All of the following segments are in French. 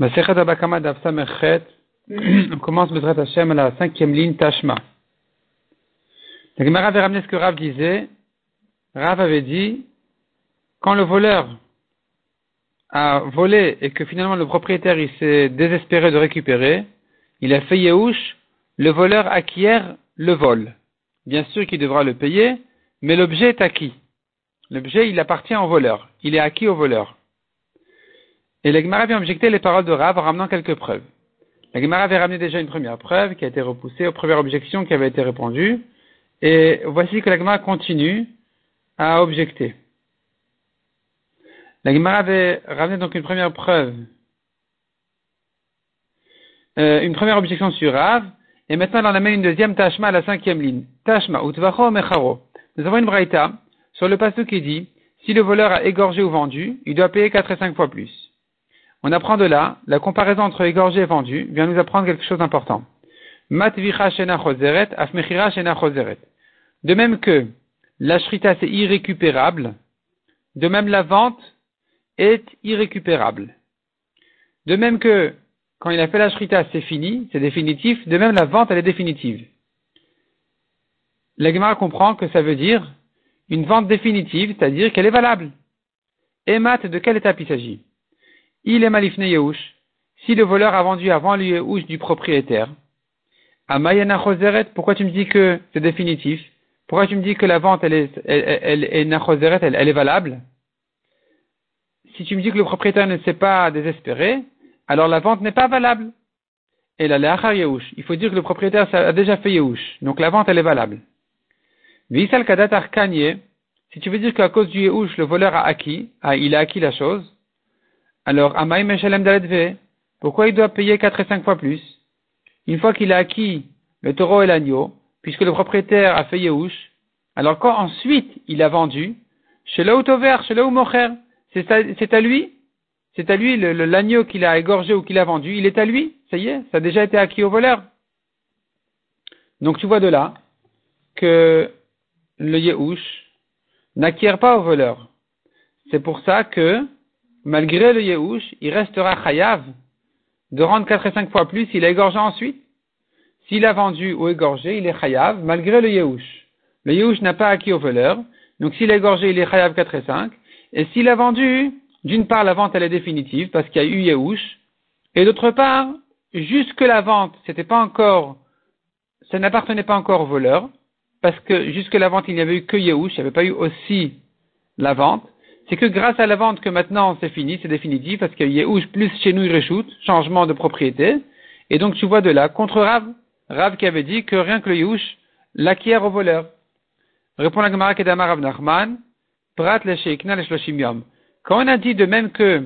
Masechet Abakama Samechet, on commence Bezrat Hashem à la cinquième ligne Tashma. La Gemara avait ramené ce que Rav disait. Rav avait dit, quand le voleur a volé et que finalement le propriétaire il s'est désespéré de récupérer, il a fait Yehush, le voleur acquiert le vol. Bien sûr qu'il devra le payer, mais l'objet est acquis. L'objet, il appartient au voleur. Il est acquis au voleur. Et la Gemara vient objecter les paroles de Rav en ramenant quelques preuves. La Gemara avait ramené déjà une première preuve qui a été repoussée aux premières objections qui avaient été répondues. Et voici que la Gemara continue à objecter. La Gemara avait ramené donc une première preuve, euh, une première objection sur Rav, et maintenant elle en amène une deuxième tashma à la cinquième ligne. Tashma, utvacho mecharo. Nous avons une braïta sur le passage qui dit, si le voleur a égorgé ou vendu, il doit payer quatre et cinq fois plus. On apprend de là, la comparaison entre égorgé et vendu vient nous apprendre quelque chose d'important. De même que la shrita c'est irrécupérable, de même la vente est irrécupérable. De même que quand il a fait la shrita c'est fini, c'est définitif, de même la vente elle est définitive. La comprend que ça veut dire une vente définitive, c'est-à-dire qu'elle est valable. Et mat, de quelle étape il s'agit? Il est malifne Yehush. Si le voleur a vendu avant le Yehush du propriétaire, Amayana Choseret, pourquoi tu me dis que c'est définitif? Pourquoi tu me dis que la vente, elle est, elle, elle, elle, est valable? Si tu me dis que le propriétaire ne s'est pas désespéré, alors la vente n'est pas valable. Et la Yehush, il faut dire que le propriétaire a déjà fait Yehush, donc la vente, elle est valable. Visal Kadat si tu veux dire qu'à cause du Yehush, le voleur a acquis, il a acquis la chose, alors, Amaï Meshalem Dalet pourquoi il doit payer quatre et cinq fois plus Une fois qu'il a acquis le taureau et l'agneau, puisque le propriétaire a fait Yehush, alors quand ensuite il a vendu, chez vert, chez Mocher, c'est à lui, c'est à lui l'agneau qu'il a égorgé ou qu'il a vendu, il est à lui, ça y est, ça a déjà été acquis au voleur. Donc tu vois de là que le Yehush n'acquiert pas au voleur. C'est pour ça que malgré le Yehush, il restera chayav de rendre quatre et cinq fois plus s'il a égorgé ensuite. S'il a vendu ou égorgé, il est chayav malgré le Yehush. Le Yehush n'a pas acquis au voleur, donc s'il a égorgé, il est chayav 4 et 5. Et s'il a vendu, d'une part, la vente, elle est définitive parce qu'il y a eu Yehush. Et d'autre part, jusque la vente, c'était pas encore, ça n'appartenait pas encore au voleur, parce que jusque la vente, il n'y avait eu que Yehush, il n'y avait pas eu aussi la vente c'est que grâce à la vente que maintenant c'est fini, c'est définitif, parce a Yehush plus chez nous il changement de propriété. Et donc tu vois de là, contre Rav, Rav qui avait dit que rien que le Yehush l'acquiert au voleur. Répond la Gemara Kedama Rav Nachman, Prat le le Quand on a dit de même que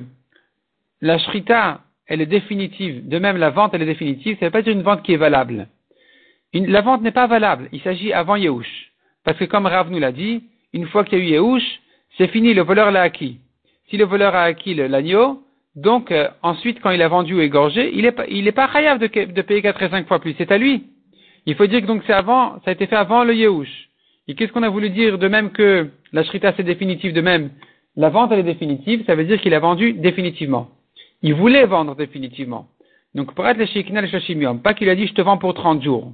la shrita, elle est définitive, de même la vente, elle est définitive, ça ne veut pas dire une vente qui est valable. la vente n'est pas valable, il s'agit avant Yehush. Parce que comme Rav nous l'a dit, une fois qu'il y a eu Yehush, c'est fini, le voleur l'a acquis. Si le voleur a acquis l'agneau, donc euh, ensuite quand il a vendu ou égorgé, il n'est pas, il est pas de, payer 4 et 5 fois plus, c'est à lui. Il faut dire que donc c'est avant, ça a été fait avant le Yehush. Et qu'est-ce qu'on a voulu dire de même que la shrita c'est définitif de même, la vente elle est définitive, ça veut dire qu'il a vendu définitivement. Il voulait vendre définitivement. Donc pour être le pas qu'il a dit je te vends pour 30 jours.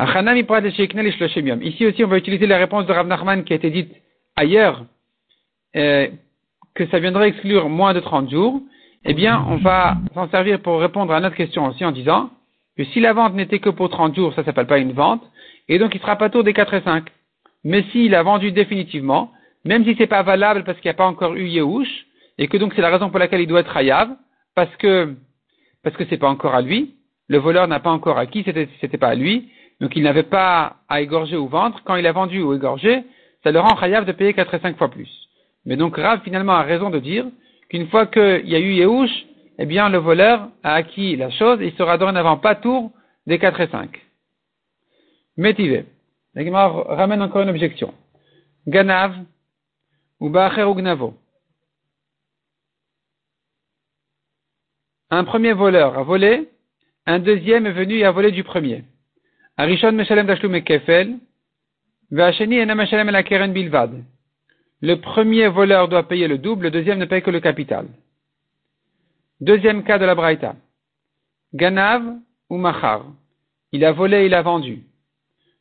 Ici aussi on va utiliser la réponse de Rav Nachman qui a été dite ailleurs euh, que ça viendrait exclure moins de 30 jours, eh bien, on va s'en servir pour répondre à notre question aussi en disant que si la vente n'était que pour 30 jours, ça s'appelle pas une vente, et donc il sera pas tour des 4 et 5. Mais s'il a vendu définitivement, même si c'est pas valable parce qu'il n'y a pas encore eu Yehush, et que donc c'est la raison pour laquelle il doit être Hayav, parce que, parce que c'est pas encore à lui, le voleur n'a pas encore acquis, c'était, c'était pas à lui, donc il n'avait pas à égorger ou vendre, quand il a vendu ou égorgé, ça le rend Hayav de payer 4 et 5 fois plus. Mais donc Rav finalement a raison de dire qu'une fois qu'il y a eu Yehush, eh bien le voleur a acquis la chose et il sera dorénavant pas tour des 4 et 5. Métivé. Ramène encore une objection. Ganav ou Ba'acher ou Gnavo. Un premier voleur a volé, un deuxième est venu et a volé du premier. Arishon Meshalem Dashlum Kefel, Ve'asheni Ena Meshalem la Keren Bilvad le premier voleur doit payer le double, le deuxième ne paye que le capital. Deuxième cas de la Braïta. Ganav ou Machar. Il a volé, il a vendu.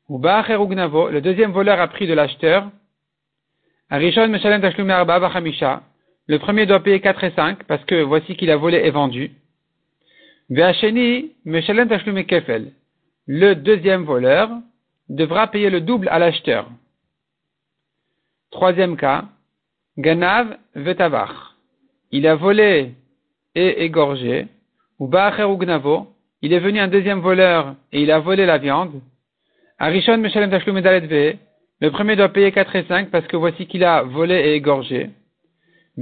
Ou ou Gnavo. Le deuxième voleur a pris de l'acheteur. Arishon Meshalem Tashlum Arba. Le premier doit payer 4 et 5 parce que voici qu'il a volé et vendu. Ve'asheni Meshalem Kefel. Le deuxième voleur devra payer le double à l'acheteur. Troisième cas. Ganav Vetavach. Il a volé et égorgé. Ou Ba'acher ou Gnavo. Il est venu un deuxième voleur et il a volé la viande. Arishon Meshalem Tashlum. Le premier doit payer 4 et 5 parce que voici qu'il a volé et égorgé. Et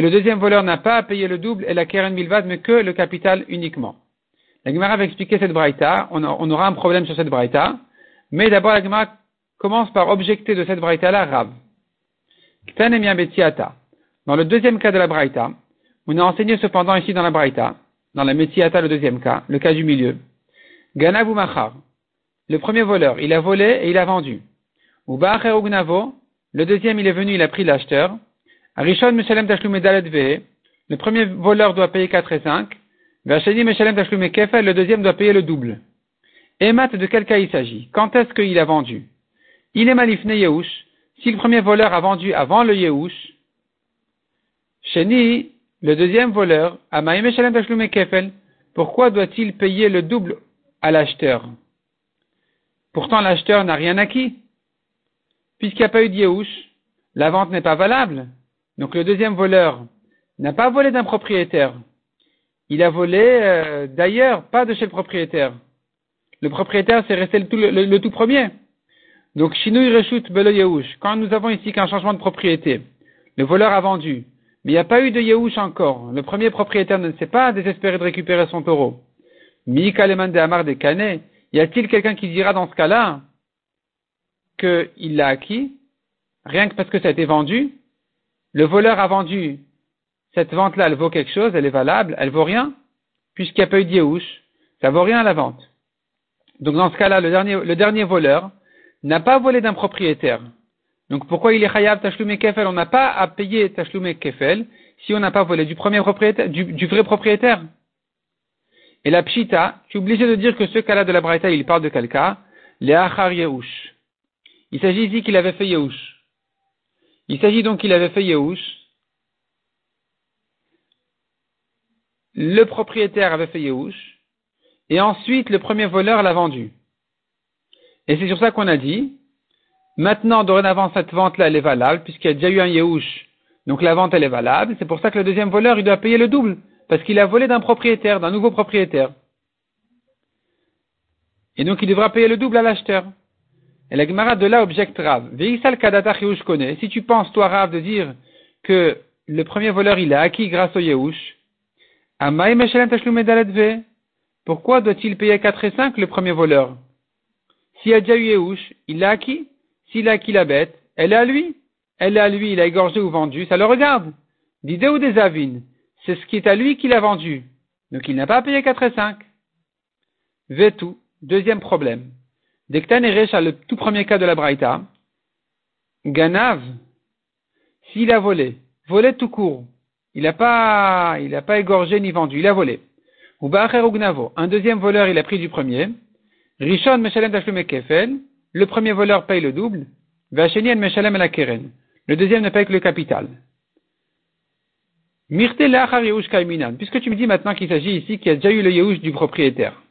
le deuxième voleur n'a pas à payer le double et la keren milvad, mais que le capital uniquement. La Gemara va expliquer cette braïta. On, aura un problème sur cette braïta. Mais d'abord, la commence par objecter de cette braïta-là Rav. Dans le deuxième cas de la braïta, on a enseigné cependant ici dans la braïta, dans la Metiata, le deuxième cas, le cas du milieu. Ganav ou Machar. Le premier voleur, il a volé et il a vendu. Ou le deuxième, il est venu, il a pris l'acheteur. Arishon Meshalem Le premier voleur doit payer 4 et 5. Vacheni Meshalem le deuxième doit payer le double. Emat, de quel cas il s'agit? Quand est-ce qu'il a vendu? Il est malifne Yehush. Si le premier voleur a vendu avant le Yehush, Sheni, le deuxième voleur, Amaï Meshalem Kefel, pourquoi doit-il payer le double à l'acheteur? Pourtant, l'acheteur n'a rien acquis. Puisqu'il n'y a pas eu de la vente n'est pas valable. Donc le deuxième voleur n'a pas volé d'un propriétaire. Il a volé euh, d'ailleurs, pas de chez le propriétaire. Le propriétaire, c'est resté le tout, premier. Donc, Shinui Reshut Belo Yehush. Quand nous avons ici qu'un changement de propriété, le voleur a vendu, mais il n'y a pas eu de Yehush encore. Le premier propriétaire ne s'est pas désespéré de récupérer son taureau. Mi Kaleman de Amar de Kane, y a-t-il quelqu'un qui dira dans ce cas-là qu'il l'a acquis, rien que parce que ça a été vendu Le voleur a vendu, cette vente-là, elle vaut quelque chose, elle est valable, elle vaut rien, puisqu'il n'y a pas eu de ça vaut rien à la vente. Donc dans ce cas-là, le dernier, le dernier voleur n'a pas volé d'un propriétaire. Donc pourquoi il est chayav tashlume kefel? On n'a pas à payer tashlume kefel si on n'a pas volé du premier propriétaire, du vrai propriétaire. Et la pshita, tu es obligé de dire que ce cas-là de la braïta, il parle de quel cas Les achar yehush. Il s'agit ici qu'il avait fait yehush. Il s'agit donc qu'il avait fait yehush. Le propriétaire avait fait yehush. Et ensuite, le premier voleur l'a vendu. Et c'est sur ça qu'on a dit, maintenant, dorénavant, cette vente-là, elle est valable, puisqu'il y a déjà eu un yehush. Donc la vente, elle est valable. C'est pour ça que le deuxième voleur, il doit payer le double parce qu'il a volé d'un propriétaire, d'un nouveau propriétaire. Et donc il devra payer le double à l'acheteur. Et la Gemara de là objecte Rav. connaît. Si tu penses, toi Rav, de dire que le premier voleur il a acquis grâce au Yehush, pourquoi doit-il payer 4 et 5 le premier voleur? S'il a déjà eu Yehush, il l'a acquis. S'il a acquis la bête, elle est à lui. Elle est à lui, il a égorgé ou vendu, ça le regarde. D'idée ou des avines c'est ce qui est à lui qu'il a vendu. Donc il n'a pas payé 4 et 5. Vetu, deuxième problème. Dektan et le tout premier cas de la Braïta, Ganav, s'il a volé, volé tout court, il n'a pas, il pas égorgé ni vendu, il a volé. Un deuxième voleur, il a pris du premier. Rishon Meshalem le premier voleur paye le double. Vachenien Meshalem le deuxième ne paye que le capital. Puisque tu me dis maintenant qu'il s'agit ici qu'il y a déjà eu le Yehush du propriétaire.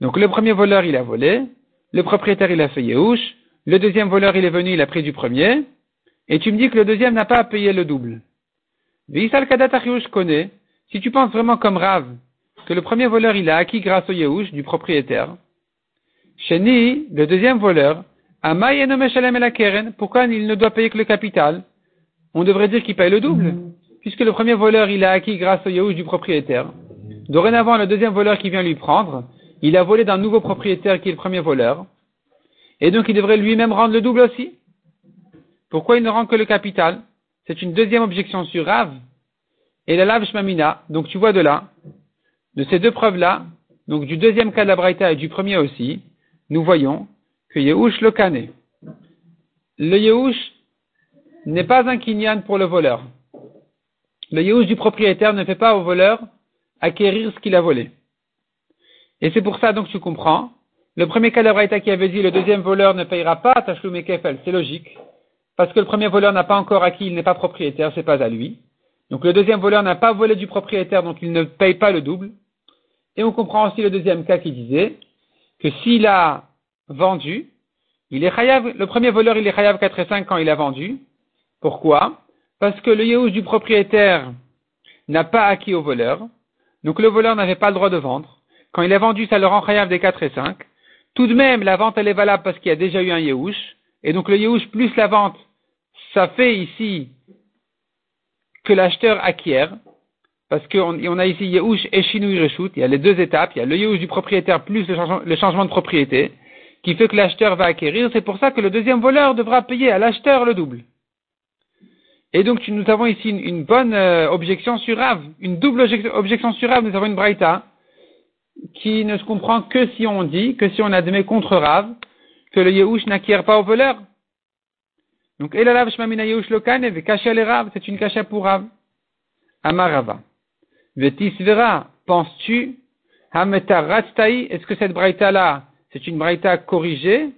Donc le premier voleur, il a volé. Le propriétaire, il a fait Yehush. Le deuxième voleur, il est venu, il a pris du premier. Et tu me dis que le deuxième n'a pas à payer le double. connaît. Si tu penses vraiment comme Rav, que le premier voleur, il a acquis grâce au Yehush du propriétaire. Sheni, le deuxième voleur, pourquoi il ne doit payer que le capital? On devrait dire qu'il paye le double puisque le premier voleur, il a acquis grâce au Yahush du propriétaire. Dorénavant, le deuxième voleur qui vient lui prendre, il a volé d'un nouveau propriétaire qui est le premier voleur. Et donc, il devrait lui-même rendre le double aussi. Pourquoi il ne rend que le capital? C'est une deuxième objection sur Rav. Et la lave Shmamina, donc tu vois de là, de ces deux preuves-là, donc du deuxième cas de la et du premier aussi, nous voyons que Yehush le cané. Le Yehush n'est pas un kinyan pour le voleur. Le Yehush du propriétaire ne fait pas au voleur acquérir ce qu'il a volé. Et c'est pour ça donc tu comprends. Le premier cas de qui avait dit le deuxième voleur ne payera pas Tashlum et Kefel, c'est logique. Parce que le premier voleur n'a pas encore acquis, il n'est pas propriétaire, c'est pas à lui. Donc le deuxième voleur n'a pas volé du propriétaire, donc il ne paye pas le double. Et on comprend aussi le deuxième cas qui disait que s'il a vendu, il est le premier voleur il est chayav 4 et 5 quand il a vendu. Pourquoi? Parce que le yéhouch du propriétaire n'a pas acquis au voleur, donc le voleur n'avait pas le droit de vendre. Quand il a vendu, ça le rend chayav des 4 et 5. Tout de même, la vente elle est valable parce qu'il y a déjà eu un yéhouch, et donc le yéhouch plus la vente, ça fait ici que l'acheteur acquiert, parce qu'on a ici Yehush et Shinui Reshut, il y a les deux étapes, il y a le Yehush du propriétaire plus le changement, de propriété, qui fait que l'acheteur va acquérir, c'est pour ça que le deuxième voleur devra payer à l'acheteur le double. Et donc nous avons ici une, bonne euh, objection sur Rav, une double objection sur Rav, nous avons une Braïta, qui ne se comprend que si on dit, que si on admet contre Rav, que le Yehush n'acquiert pas au voleur. Donc, Elalav Shmamina Yehush Lokane, Kasha le Rav, c'est une Kasha pour Rav. Amarava. Vetisvera, penses-tu, est-ce que cette braïta-là, c'est une braïta corrigée?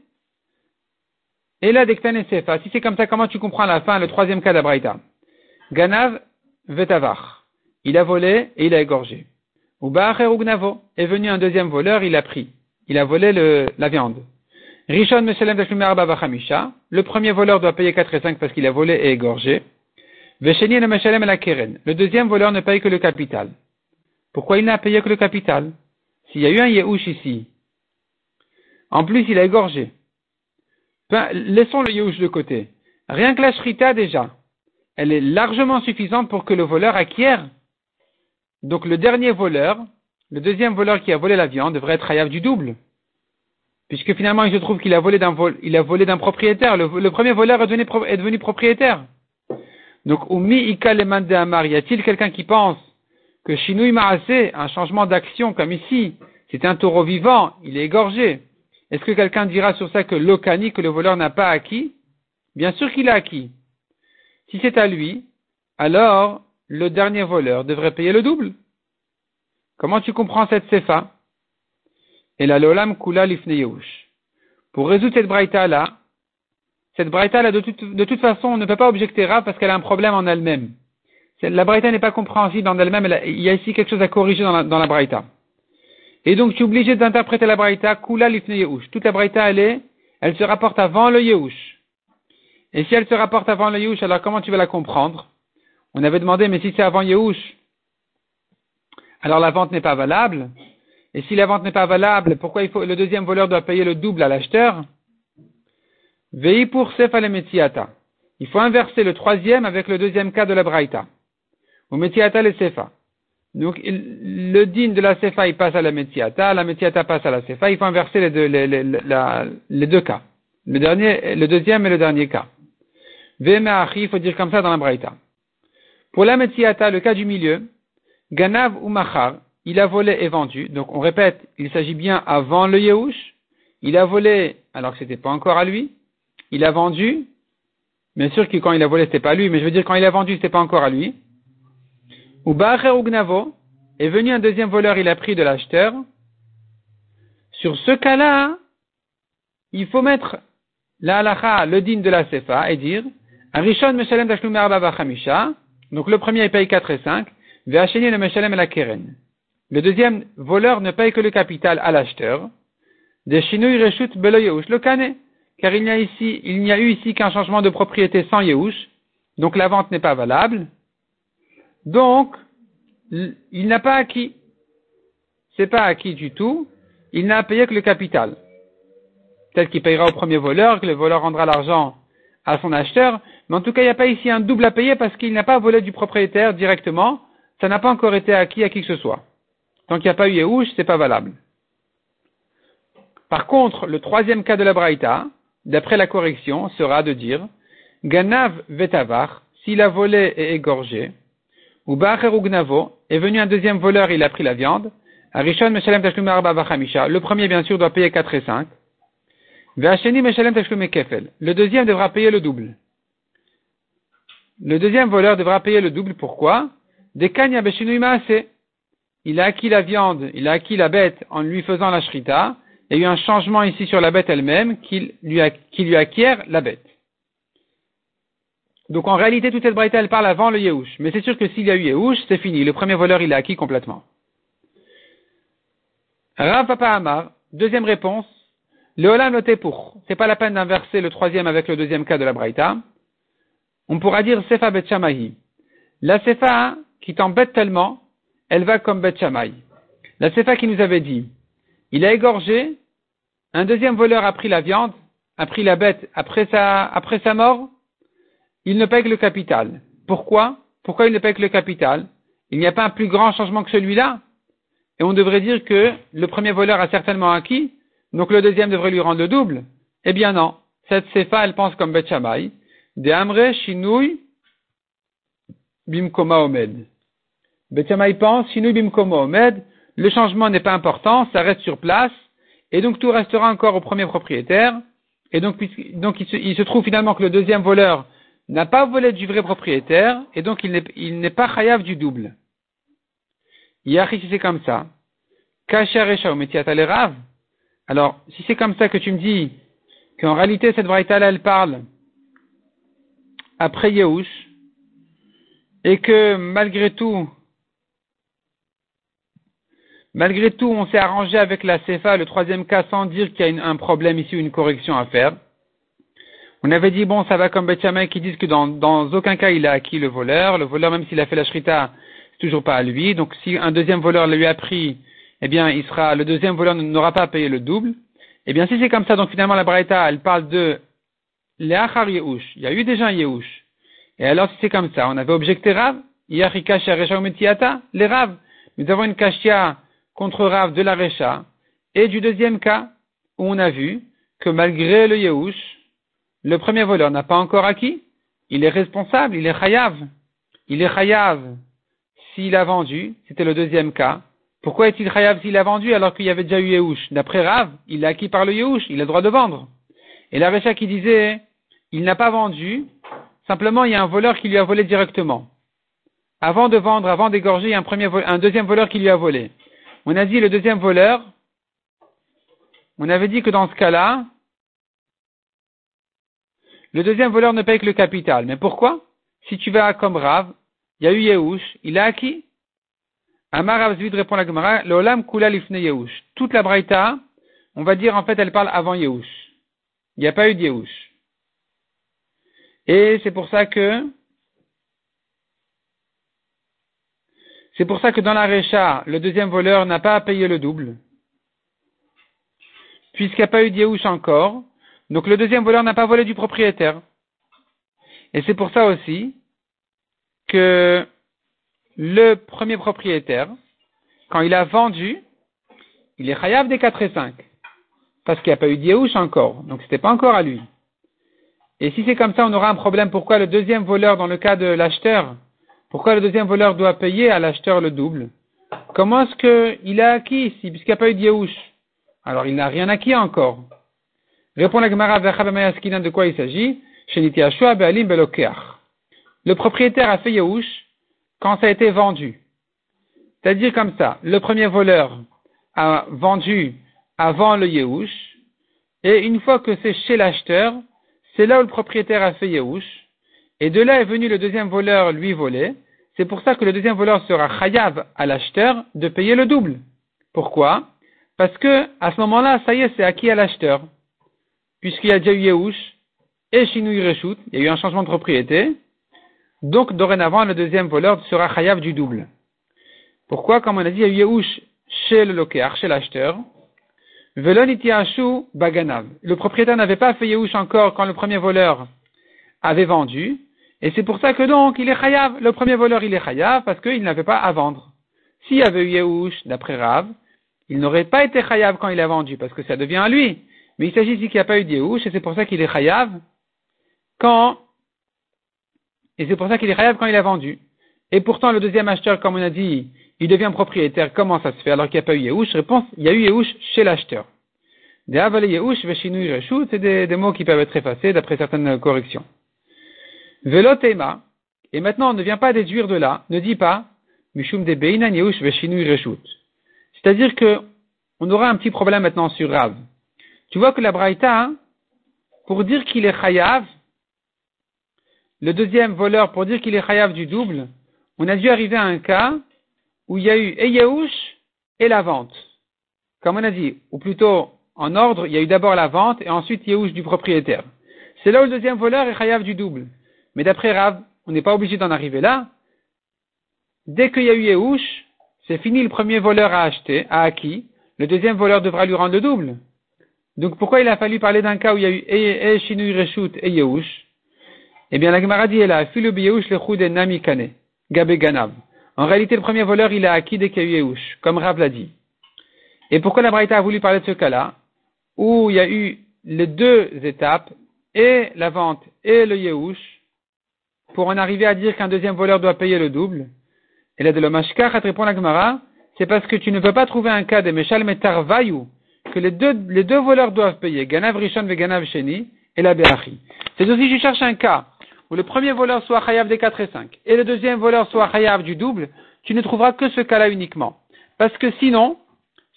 Et là, Dektan Sefa, si c'est comme ça, comment tu comprends la fin, le troisième cas de la braïta? Ganav Vetavar, il a volé et il a égorgé. Ubacher Ugnavo, est venu un deuxième voleur, il a pris, il a volé la viande. Rishon Meshalem le premier voleur doit payer 4 et 5 parce qu'il a volé et égorgé. Le deuxième voleur ne paye que le capital. Pourquoi il n'a payé que le capital? S'il y a eu un Yehush ici, en plus il a égorgé. Laissons le Yehush de côté. Rien que la Shrita déjà, elle est largement suffisante pour que le voleur acquiert. Donc le dernier voleur, le deuxième voleur qui a volé la viande devrait être hayav du double. Puisque finalement il se trouve qu'il a volé d'un propriétaire. Le, premier voleur est devenu propriétaire. Donc, Umi Ika de Amar, y a-t-il quelqu'un qui pense que Shinui Maase, un changement d'action comme ici, c'est un taureau vivant, il est égorgé. Est-ce que quelqu'un dira sur ça que l'Okani, que le voleur n'a pas acquis? Bien sûr qu'il a acquis. Si c'est à lui, alors le dernier voleur devrait payer le double. Comment tu comprends cette sefa? Et la lolam kula lifne Pour résoudre cette braïta là, cette braïta, là, de, toute, façon, on ne peut pas objecter Rav parce qu'elle a un problème en elle-même. La braïta n'est pas compréhensible en elle-même, il y a ici quelque chose à corriger dans la, dans braïta. Et donc, tu es obligé d'interpréter la braïta, kula lifne yehush. Toute la braïta, elle est, elle se rapporte avant le yehush. Et si elle se rapporte avant le yehush, alors comment tu vas la comprendre? On avait demandé, mais si c'est avant yehush, alors la vente n'est pas valable. Et si la vente n'est pas valable, pourquoi le deuxième voleur doit payer le double à l'acheteur? Vei pour Sefa Il faut inverser le troisième avec le deuxième cas de la Braïta. Ou Metiata le Sefa. Donc, le din de la Sefa, il passe à la Metiata, la Metiata passe à la Sefa. Il faut inverser les deux, les, deux cas. Le dernier, le deuxième et le dernier cas. Ve'me'achi, il faut dire comme ça dans la Braïta. Pour la Metiata, le cas du milieu, Ganav ou il a volé et vendu. Donc, on répète, il s'agit bien avant le Yehush. Il a volé alors que c'était pas encore à lui il a vendu, bien sûr que quand il a volé, c'était pas lui, mais je veux dire, quand il a vendu, c'était pas encore à lui. Ou Bacher ou Gnavo, est venu un deuxième voleur, il a pris de l'acheteur. Sur ce cas-là, il faut mettre la halacha, le din de la sefa, et dire, Arishon meshalem donc le premier il paye 4 et 5, ve'acheni le meshalem la keren. Le deuxième voleur ne paye que le capital à l'acheteur. De shinui reshut belo le car il n'y a ici, il n'y a eu ici qu'un changement de propriété sans Yehush, donc la vente n'est pas valable. Donc, il n'a pas acquis. C'est pas acquis du tout. Il n'a payé que le capital. Peut-être qu'il payera au premier voleur, que le voleur rendra l'argent à son acheteur, mais en tout cas, il n'y a pas ici un double à payer parce qu'il n'a pas volé du propriétaire directement. Ça n'a pas encore été acquis à qui que ce soit. Tant qu'il n'y a pas eu Yehush, c'est pas valable. Par contre, le troisième cas de la Braïta, d'après la correction, sera de dire Ganav vetavar, s'il a volé et égorgé, ou Bacher ou Gnavo, est venu un deuxième voleur, il a pris la viande, Arishon Meshalem Tashlum le premier bien sûr doit payer 4 et 5, Ve'asheni Meshalem Tashlum Kefel, le deuxième devra payer le double. Le deuxième voleur devra payer le double, pourquoi? Des kanya maase. Il a acquis la viande, il a acquis la bête en lui faisant la shrita. Il y a eu un changement ici sur la bête elle-même qui lui, qui lui acquiert la bête. Donc en réalité, toute cette braïta, elle parle avant le Yehush. Mais c'est sûr que s'il y a eu Yehush, c'est fini. Le premier voleur, il a acquis complètement. Rav Papa Amar, deuxième réponse. Le Olam noté pour. C'est pas la peine d'inverser le troisième avec le deuxième cas de la braïta. On pourra dire Sefa Bet La Sefa qui t'embête tellement, elle va comme Bet La Sefa qui nous avait dit, il a égorgé, un deuxième voleur a pris la viande, a pris la bête après sa, après sa mort, il ne paye que le capital. Pourquoi? Pourquoi il ne paye que le capital? Il n'y a pas un plus grand changement que celui-là? Et on devrait dire que le premier voleur a certainement acquis, donc le deuxième devrait lui rendre le double. Eh bien non. Cette Sefa, elle pense comme Bet De Amre Shinui Bimkoma Omed. Bet pense Shinui Bimkoma Omed. Le changement n'est pas important, ça reste sur place, et donc tout restera encore au premier propriétaire. Et donc, donc il, se, trouve finalement que le deuxième voleur n'a pas volé du vrai propriétaire, et donc il n'est pas chayav du double. Yachi, si c'est comme ça, rav. Alors, si c'est comme ça que tu me dis qu'en réalité cette là elle parle après Yehush, et que malgré tout, malgré tout, on s'est arrangé avec la CFA, le troisième cas, sans dire qu'il y a un problème ici ou une correction à faire. On avait dit, bon, ça va comme Betchamay qui disent que dans, dans aucun cas il a acquis le voleur. Le voleur, même s'il a fait la shrita, c'est toujours pas à lui. Donc si un deuxième voleur lui a pris, eh bien, il sera, le deuxième voleur n'aura pas à payer le double. Eh bien, si c'est comme ça, donc finalement la Braïta, elle parle de Leachar Yehush. Il y a eu déjà un Yehush. Et alors, si c'est comme ça, on avait objecté Rav, Yachika les Rav. Nous avons une kashia contre Rav de la Recha. Et du deuxième cas, où on a vu que malgré le Yehush, le premier voleur n'a pas encore acquis, il est responsable, il est chayav. Il est chayav s'il a vendu, c'était le deuxième cas. Pourquoi est-il chayav s'il a vendu alors qu'il y avait déjà eu Yehush? D'après Rav, il a acquis par le Yehush, il a le droit de vendre. Et la Recha qui disait, il n'a pas vendu, simplement il y a un voleur qui lui a volé directement. Avant de vendre, avant d'égorger, il y a un deuxième voleur qui lui a volé. On a dit le deuxième voleur, on avait dit que dans ce cas-là, le deuxième voleur ne paye que le capital. Mais pourquoi? Si tu vas comme Rav, il y a eu Yehush, il a acquis. Amar Rav répond la Gemara, l'olam kula lifne Yehush. Toute la Braïta, on va dire en fait, elle parle avant Yehush. Il n'y a pas eu de Yehush. Et c'est pour ça que c'est pour ça que dans la Récha, le deuxième voleur n'a pas à payer le double. Puisqu'il n'y a pas eu de Yehush encore, donc le deuxième voleur n'a pas volé du propriétaire. Et c'est pour ça aussi que le premier propriétaire, quand il a vendu, il est chayav des 4 et 5. Parce qu'il n'y a pas eu d'Yéhouch encore. Donc ce n'était pas encore à lui. Et si c'est comme ça, on aura un problème. Pourquoi le deuxième voleur, dans le cas de l'acheteur, pourquoi le deuxième voleur doit payer à l'acheteur le double? Comment est-ce qu'il a acquis ici, puisqu'il n'y a pas eu d'Yéhouch Alors il n'a rien acquis encore. Répond la Gemara de quoi il s'agit? Le propriétaire a fait Yehush quand ça a été vendu. C'est-à-dire comme ça, le premier voleur a vendu avant le Yehush, et une fois que c'est chez l'acheteur, c'est là où le propriétaire a fait Yehush, et de là est venu le deuxième voleur lui voler. C'est pour ça que le deuxième voleur sera chayav à l'acheteur de payer le double. Pourquoi? Parce que à ce moment-là, ça y est, c'est acquis à l'acheteur puisqu'il y a déjà eu Yehush et Shinui Reshut, il y a eu un changement de propriété, donc dorénavant le deuxième voleur sera Chayav du double. Pourquoi? Comme on a dit, il y a eu Yehush chez le lokéar, chez l'acheteur, Velon baganav. Le propriétaire n'avait pas fait Yehush encore quand le premier voleur avait vendu, et c'est pour ça que donc il est Chayav. Le premier voleur il est Chayav parce qu'il n'avait pas à vendre. S'il y avait eu Yehush, d'après Rav, il n'aurait pas été Chayav quand il a vendu, parce que ça devient à lui. Mais il s'agit ici qu'il n'y a pas eu d'Yehush, et c'est pour ça qu'il est chayav quand, et c'est pour ça qu'il est chayav quand il a vendu. Et pourtant, le deuxième acheteur, comme on a dit, il devient propriétaire, comment ça se fait alors qu'il n'y a pas eu Yehush? Réponse, il y a eu Yehush chez l'acheteur. Des Yehush, c'est des, des mots qui peuvent être effacés d'après certaines corrections. Velotema, et maintenant on ne vient pas déduire de là, ne dit pas, Mishum de Beinan Yehush Reshut. C'est-à-dire que on aura un petit problème maintenant sur Rav. Tu vois que la Braïta, pour dire qu'il est Chayav, le deuxième voleur, pour dire qu'il est Chayav du double, on a dû arriver à un cas où il y a eu et et la vente. Comme on a dit, ou plutôt en ordre, il y a eu d'abord la vente et ensuite Yehush du propriétaire. C'est là où le deuxième voleur est Chayav du double. Mais d'après Rav, on n'est pas obligé d'en arriver là. Dès qu'il y a eu Yehush, c'est fini le premier voleur à acheter, à acquis. Le deuxième voleur devra lui rendre le double. Donc pourquoi il a fallu parler d'un cas où il y a eu E, Shinui Reshut et Yehush? Eh bien la Gemara dit là, Yehush le Nami Kane, Gabe. En réalité, le premier voleur, il a acquis dès qu'il y a eu Yehush, comme Rav l'a dit. Et pourquoi la Braïta a voulu parler de ce cas-là, où il y a eu les deux étapes, et la vente et le Yehush, pour en arriver à dire qu'un deuxième voleur doit payer le double Et là, de l'Omashkach, répond la Gemara, c'est parce que tu ne peux pas trouver un cas de Meshal Metar Vayu, que les deux, les deux voleurs doivent payer, Ganav Rishon et Ganav Sheni, et la Be'achi. C'est aussi, si tu cherches un cas où le premier voleur soit Chayav des 4 et 5, et le deuxième voleur soit Chayav du double, tu ne trouveras que ce cas-là uniquement. Parce que sinon,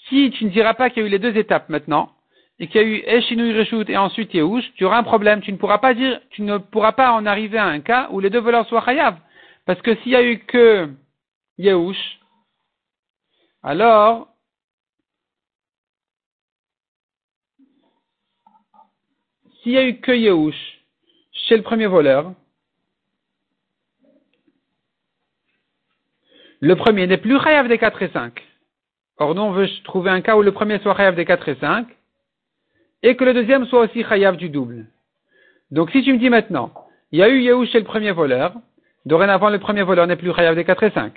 si tu ne diras pas qu'il y a eu les deux étapes maintenant, et qu'il y a eu Eshinui Reshut et ensuite Yehush, tu auras un problème. Tu ne pourras pas dire, tu ne pourras pas en arriver à un cas où les deux voleurs soient Chayav. Parce que s'il y a eu que Yehush, alors, s'il y a eu que Yehush chez le premier voleur, le premier n'est plus Chayav des 4 et 5. Or, nous, on veut trouver un cas où le premier soit Chayav des 4 et 5, et que le deuxième soit aussi Chayav du double. Donc, si tu me dis maintenant, il y a eu Yehush chez le premier voleur, dorénavant, le premier voleur n'est plus Chayav des 4 et 5.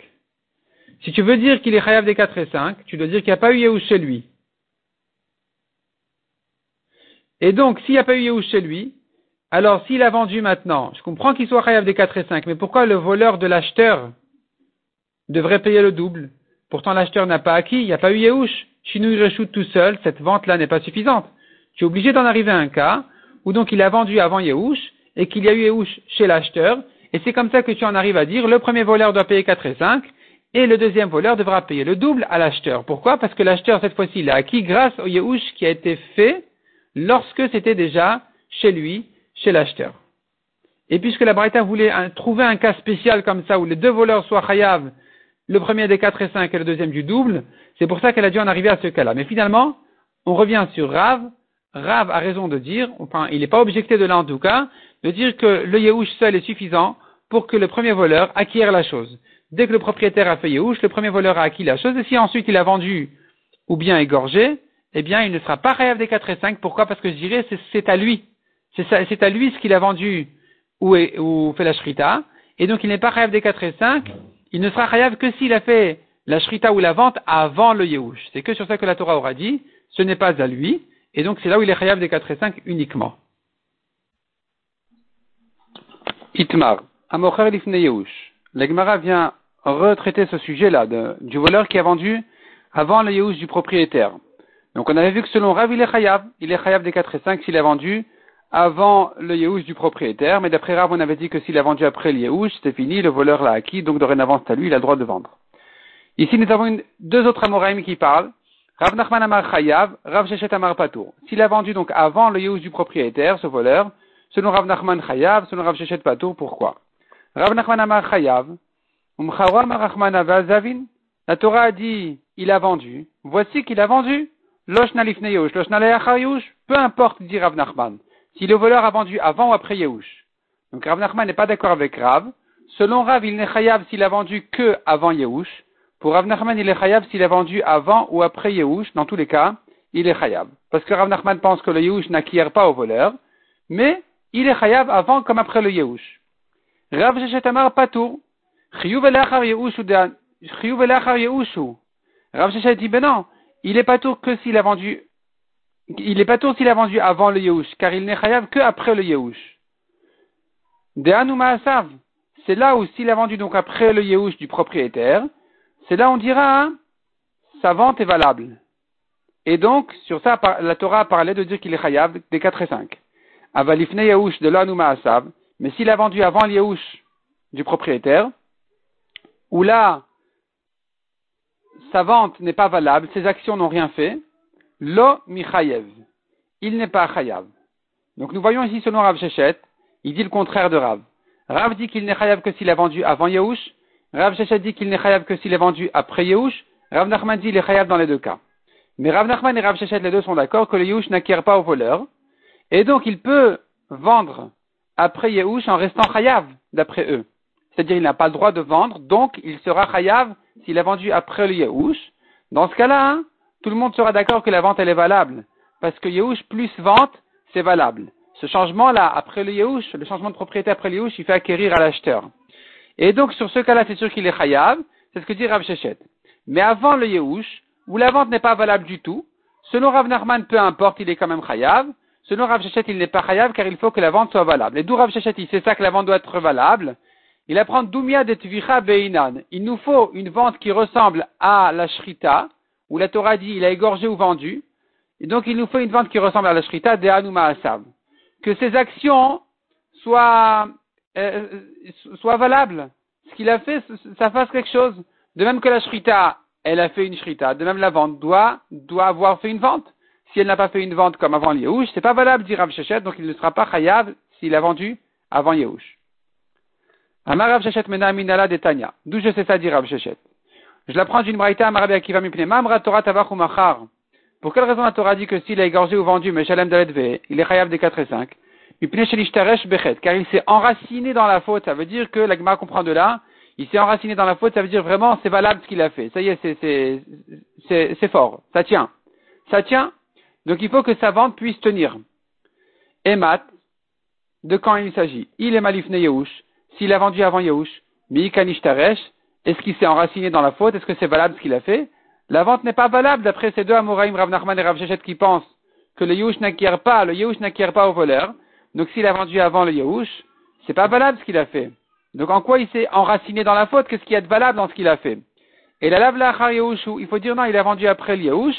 Si tu veux dire qu'il est Chayav des 4 et 5, tu dois dire qu'il n'y a pas eu Yehush chez lui. Et donc, s'il n'y a pas eu Yehush chez lui, alors s'il a vendu maintenant, je comprends qu'il soit Chayav des 4 et 5, mais pourquoi le voleur de l'acheteur devrait payer le double? Pourtant, l'acheteur n'a pas acquis, il n'y a pas eu Yehush. Shinui Reshut tout seul, cette vente-là n'est pas suffisante. Tu es obligé d'en arriver à un cas où donc il a vendu avant Yehush et qu'il y a eu Yehush chez l'acheteur. Et c'est comme ça que tu en arrives à dire le premier voleur doit payer 4 et 5 et le deuxième voleur devra payer le double à l'acheteur. Pourquoi? Parce que l'acheteur, cette fois-ci, il a acquis grâce au Yehush qui a été fait lorsque c'était déjà chez lui, chez l'acheteur. Et puisque la Braïta voulait trouver un cas spécial comme ça où les deux voleurs soient chayav le premier des 4 et 5 et le deuxième du double, c'est pour ça qu'elle a dû en arriver à ce cas-là. Mais finalement, on revient sur Rav. Rav a raison de dire, enfin, il n'est pas objecté de là en tout cas, de dire que le Yehush seul est suffisant pour que le premier voleur acquiert la chose. Dès que le propriétaire a fait Yehush, le premier voleur a acquis la chose, et si ensuite il a vendu ou bien égorgé, eh bien, il ne sera pas Rav des 4 et 5. Pourquoi? Parce que je dirais, c'est à lui. C'est à lui ce qu'il a vendu ou, fait la shrita, et donc il n'est pas Rav des 4 et 5, il ne sera chayav que s'il a fait la shrita ou la vente avant le yehush. C'est que sur ça que la Torah aura dit, ce n'est pas à lui, et donc c'est là où il est chayav des 4 et 5 uniquement. Itmar, Amocher lifne yehush. L'Egmara vient retraiter ce sujet-là du voleur qui a vendu avant le yehush du propriétaire. Donc on avait vu que selon Rav, il est chayav, il est chayav des 4 et 5 s'il a vendu avant le Yehush du propriétaire, mais d'après Rav, on avait dit que s'il a vendu après le Yehush, c'était fini, le voleur l'a acquis, donc dorénavant c'est à lui, il a le droit de vendre. Ici, nous avons deux autres Amoraim qui parlent. Rav Nachman Amar Chayav, Rav Shechet Amar Patour. S'il a vendu donc avant le Yehush du propriétaire, ce voleur, selon Rav Nachman Chayav, selon Rav Shechet Patour, pourquoi? Rav Nachman Amar Chayav, la Torah a dit, il a vendu, voici qu'il a vendu, Losh Nalifne Yehush, Losh peu importe, dit Rav Nachman si le voleur a vendu avant ou après Yehush. Donc Rav Nachman n'est pas d'accord avec Rav. Selon Rav, il n'est chayav s'il a vendu que avant Yehush. Pour Rav Nachman, il est chayav s'il a vendu avant ou après Yehush. Dans tous les cas, il est chayav. Parce que Rav Nachman pense que le Yehush n'acquiert pas au voleur, mais il est chayav avant comme après le Yehush. Rav Amar Patour. Chiyuv Rav Shechet dit, ben non, il est patour que s'il a vendu il n'est pas tour s'il a vendu avant le Yehush, car il n'est chayav que après le Yehush. De Asav, c'est là où s'il a vendu donc après le Yehush du propriétaire, là où on dira, hein, sa vente est valable. Et donc, sur ça, la Torah parlé de dire qu'il est chayav des 4 et 5. Avalifne Yehush de l'Anouma Asav, mais s'il a vendu avant le Yehush du propriétaire, où là, sa vente n'est pas valable, ses actions n'ont rien fait, lo michayev. Il n'est pas chayav. Donc nous voyons ici selon Rav Shechet, il dit le contraire de Rav. Rav dit qu'il n'est chayav que s'il a vendu avant Yehush. Rav Shechet dit qu'il n'est chayav que s'il est vendu après Yehush. Rav Nachman dit qu'il est chayav dans les deux cas. Mais Rav Nachman et Rav Shechet, les deux sont d'accord que le Yehush n'acquiert pas au voleur. Et donc il peut vendre après Yehush en restant chayav, d'après eux. C'est-à-dire il n'a pas le droit de vendre, donc il sera chayav s'il a vendu après le Yehush. Dans ce cas-là, hein, tout le monde sera d'accord que la vente elle est valable. Parce que Yehush plus vente, c'est valable. Ce changement-là, après le Yehush, le changement de propriété après le Yehush, il fait acquérir à l'acheteur. Et donc, sur ce cas-là, c'est sûr qu'il est chayav. C'est ce que dit Rav Shechet. Mais avant le Yehush, où la vente n'est pas valable du tout, selon Rav Nachman, peu importe, il est quand même chayav. Selon Rav Shechet, il n'est pas chayav car il faut que la vente soit valable. Et d'où Rav Shechet, il sait ça que la vente doit être valable. Il apprend Doumia de Tvicha Beinan. Il nous faut une vente qui ressemble à la Shrita, où la Torah dit il a égorgé ou vendu. Et donc il nous faut une vente qui ressemble à la Shrita de Hanuma Asav. Que ces actions soient, euh, soient valables. Ce qu'il a fait, ça fasse quelque chose. De même que la Shrita, elle a fait une Shrita. De même la vente doit, avoir fait une vente. Si elle n'a pas fait une vente comme avant Yehush, c'est pas valable, dit Rav Shechet, donc il ne sera pas chayav s'il a vendu avant Yehush. Amar Rav Shechet mena minala de Tanya. D'où je sais ça, dit Rav Shechet? Je l'apprends d'une braïta à Marabi Akiva mamra Torah machar. Pour quelle raison la Torah dit que s'il a égorgé ou vendu, mais shalem dalet il est chayav des 4 et 5? Car il s'est enraciné dans la faute. Ça veut dire que l'agma comprend de là. Il s'est enraciné dans la faute, ça veut dire vraiment c'est valable ce qu'il a fait. Ça y est, c'est, fort. Ça tient. Ça tient. Donc il faut que sa vente puisse tenir. Emat, de quand il s'agit? Il est malifne Yehush. S'il a vendu avant Yehush, Mikanishtaresh, est-ce qu'il s'est enraciné dans la faute? Est-ce que c'est valable ce qu'il a fait? La vente n'est pas valable d'après ces deux Amoraïm, Rav Nachman et Rav Shechet qui pensent que le Yehush n'acquiert pas, le Yehush n'acquiert pas au voleur. Donc s'il a vendu avant le Yehush, c'est pas valable ce qu'il a fait. Donc en quoi il s'est enraciné dans la faute? Qu'est-ce qu'il y a de valable dans ce qu'il a fait? Et la lavla Yehush, il faut dire non, il a vendu après le Yehush.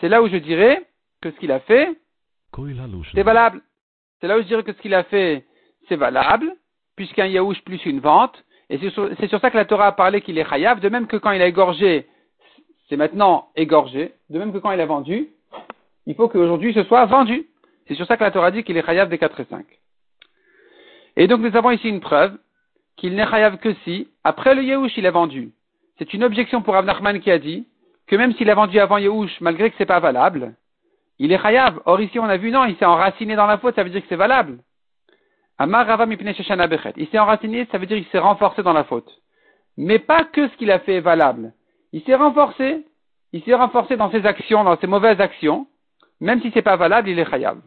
C'est là où je dirais que ce qu'il a fait, c'est valable. C'est là où je dirais que ce qu'il a fait, c'est valable, puisqu'un Yaouch plus une vente, et c'est sur, ça que la Torah a parlé qu'il est chayav, de même que quand il a égorgé, c'est maintenant égorgé, de même que quand il a vendu, il faut qu'aujourd'hui ce soit vendu. C'est sur ça que la Torah dit qu'il est chayav des 4 et 5. Et donc nous avons ici une preuve qu'il n'est chayav que si, après le Yehush, il a vendu. C'est une objection pour Avnachman qui a dit que même s'il a vendu avant Yehush, malgré que c'est pas valable, il est chayav. Or ici on a vu non, il s'est enraciné dans la faute, ça veut dire que c'est valable. Amar. Il s'est enraciné, ça veut dire qu'il s'est renforcé dans la faute. Mais pas que ce qu'il a fait est valable. Il s'est renforcé, il s'est renforcé dans ses actions, dans ses mauvaises actions, même si c'est pas valable, il est chayav.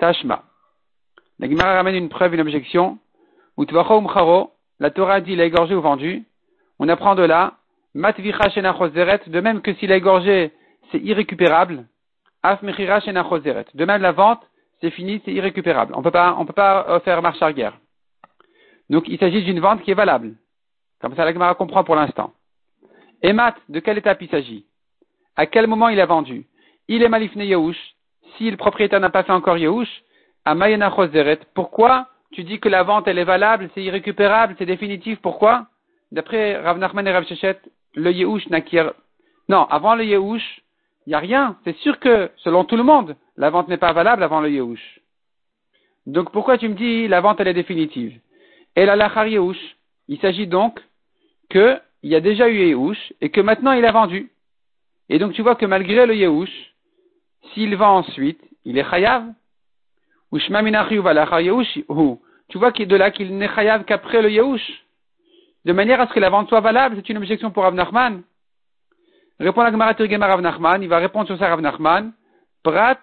Tashma. La Gemara ramène une preuve, une objection. La Torah dit il a égorgé ou vendu. On apprend de là, Matvicha de même que s'il a égorgé, c'est irrécupérable. De même, la vente, c'est fini, c'est irrécupérable. On peut pas, on peut pas euh, faire marche arrière. Donc, il s'agit d'une vente qui est valable. Comme ça, la Gemara comprend pour l'instant. Emat, de quelle étape il s'agit? À quel moment il a vendu? Il est malifné Yehush. Si le propriétaire n'a pas fait encore Yehush, à Mayena. Pourquoi tu dis que la vente, elle est valable, c'est irrécupérable, c'est définitif Pourquoi? D'après Rav Nachman et Rav Shechet, le Yehush n'acquiert... Non, avant le Yehush, il n'y a rien. C'est sûr que, selon tout le monde, la vente n'est pas valable avant le Yehush. Donc pourquoi tu me dis la vente elle est définitive? Et la Lachar Yehush, il s'agit donc qu'il y a déjà eu Yehush et que maintenant il a vendu. Et donc tu vois que malgré le Yehush, s'il vend ensuite, il est Chayav. Ou Tu vois qu'il de là qu'il n'est Chayav qu'après le Yehush. De manière à ce que la vente soit valable, c'est une objection pour Abnachman. Répond la Gemara Tirgema Rav Nachman, il va répondre sur ça Rav Nachman. Prat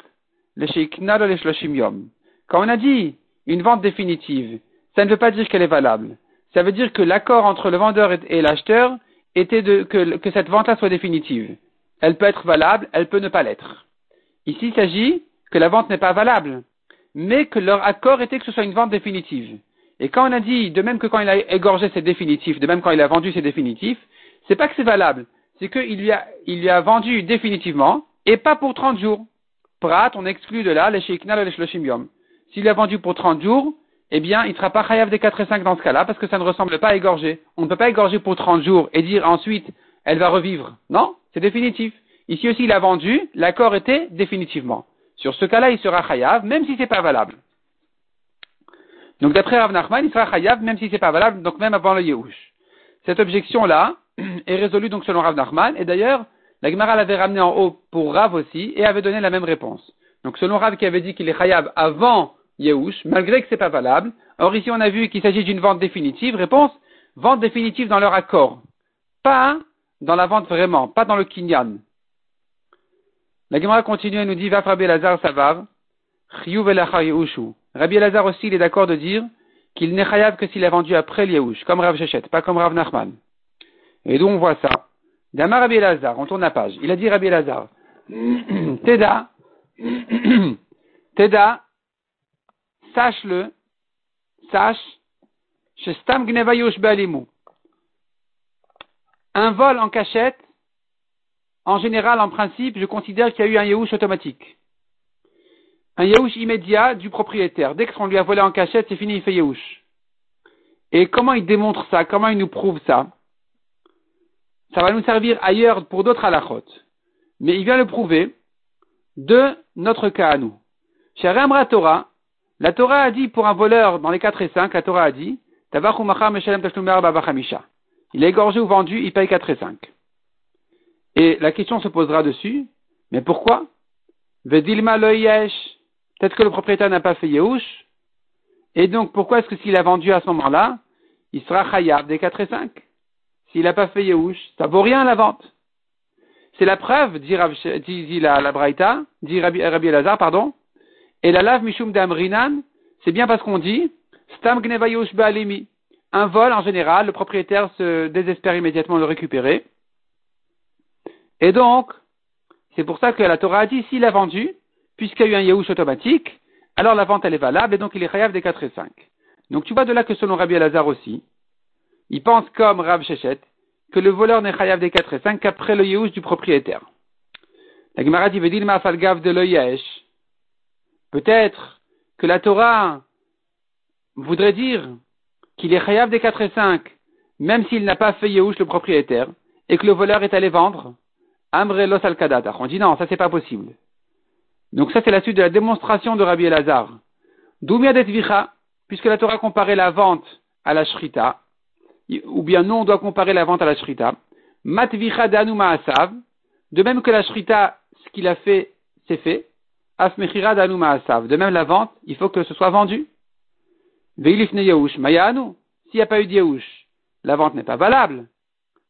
le le yom. Quand on a dit une vente définitive, ça ne veut pas dire qu'elle est valable. Ça veut dire que l'accord entre le vendeur et l'acheteur était de, que, que cette vente-là soit définitive. Elle peut être valable, elle peut ne pas l'être. Ici, il s'agit que la vente n'est pas valable, mais que leur accord était que ce soit une vente définitive. Et quand on a dit, de même que quand il a égorgé, c'est définitif, de même quand il a vendu, c'est définitif, c'est pas que c'est valable, c'est qu'il lui, a, vendu définitivement et pas pour 30 jours. Prat, on exclut de là les sheiknal et les shloshim. S'il a vendu pour 30 jours, eh bien, il ne sera pas chayav des 4 et 5 dans ce cas-là parce que ça ne ressemble pas à égorger. On ne peut pas égorger pour 30 jours et dire ensuite elle va revivre. Non, c'est définitif. Ici aussi, il a vendu, l'accord était définitivement. Sur ce cas-là, il sera chayav, même si c'est pas valable. Donc d'après Rav Nachman, il sera chayav, même si c'est pas valable, donc même avant le Yehush. Cette objection-là est résolue donc selon Rav Nachman, et d'ailleurs, la Gemara l'avait ramené en haut pour Rav aussi, et avait donné la même réponse. Donc selon Rav qui avait dit qu'il est chayav avant Yehush, malgré que c'est pas valable, or ici on a vu qu'il s'agit d'une vente définitive, réponse, vente définitive dans leur accord. Pas dans la vente vraiment, pas dans le kinyan. La Gemara continue et nous dit, va Rabbi Lazar Savav, Rabbi Lazar aussi, il est d'accord de dire qu'il n'est chayav que s'il a vendu après l'Yehush, comme Rav Shechet, pas comme Rav Nachman. Et donc on voit ça. Dama Rabbi Lazar, on tourne la page. Il a dit Rabbi Lazar, Teda, Teda, sache-le, sache, Stam Gneva Balimu. Un vol en cachette, en général, en principe, je considère qu'il y a eu un Yehush automatique. Un Yehush immédiat du propriétaire. Dès qu'on lui a volé en cachette, c'est fini, il fait Yehush. Et comment il démontre ça? Comment il nous prouve ça? Ça va nous servir ailleurs pour d'autres halachot. Mais il vient le prouver de notre cas à nous. Chez Torah, la Torah a dit pour un voleur dans les 4 et 5, la Torah a dit, il est égorgé ou vendu, il paye 4 et 5. Et la question se posera dessus, mais pourquoi Vedilma Peut-être que le propriétaire n'a pas fait Yehush. Et donc, pourquoi est-ce que s'il a vendu à ce moment-là, il sera Chayab des 4 et 5 S'il n'a pas fait Yehush, ça vaut rien la vente. C'est la preuve, dit, la, dit Rabbi, Rabbi Elazar, pardon. Et la lave Mishum Damrinan, c'est bien parce qu'on dit Stam Gneva un vol, en général, le propriétaire se désespère immédiatement de le récupérer. Et donc, c'est pour ça que la Torah a dit, s'il a vendu, puisqu'il y a eu un Yahush automatique, alors la vente elle est valable et donc il est chayav des 4 et 5. Donc tu vois de là que selon Rabbi Elazar aussi, il pense comme Rav Shechet que le voleur n'est chayav des 4 et 5 qu'après le Yahush du propriétaire. La Gemara dit, de Peut-être que la Torah voudrait dire qu'il est chayav des 4 et 5, même s'il n'a pas fait Yehush le propriétaire, et que le voleur est allé vendre, Amre los al On dit non, ça c'est pas possible. Donc ça c'est la suite de la démonstration de Rabbi Elazar. Doumia vicha, puisque la Torah comparait la vente à la shrita, ou bien non, on doit comparer la vente à la shrita. Mat vicha danuma asav, de même que la shrita, ce qu'il a fait, c'est fait. Asmechira danuma asav, de même la vente, il faut que ce soit vendu. Veilifne Yahush, Mayanu. S'il n'y a pas eu de Yahush, la vente n'est pas valable.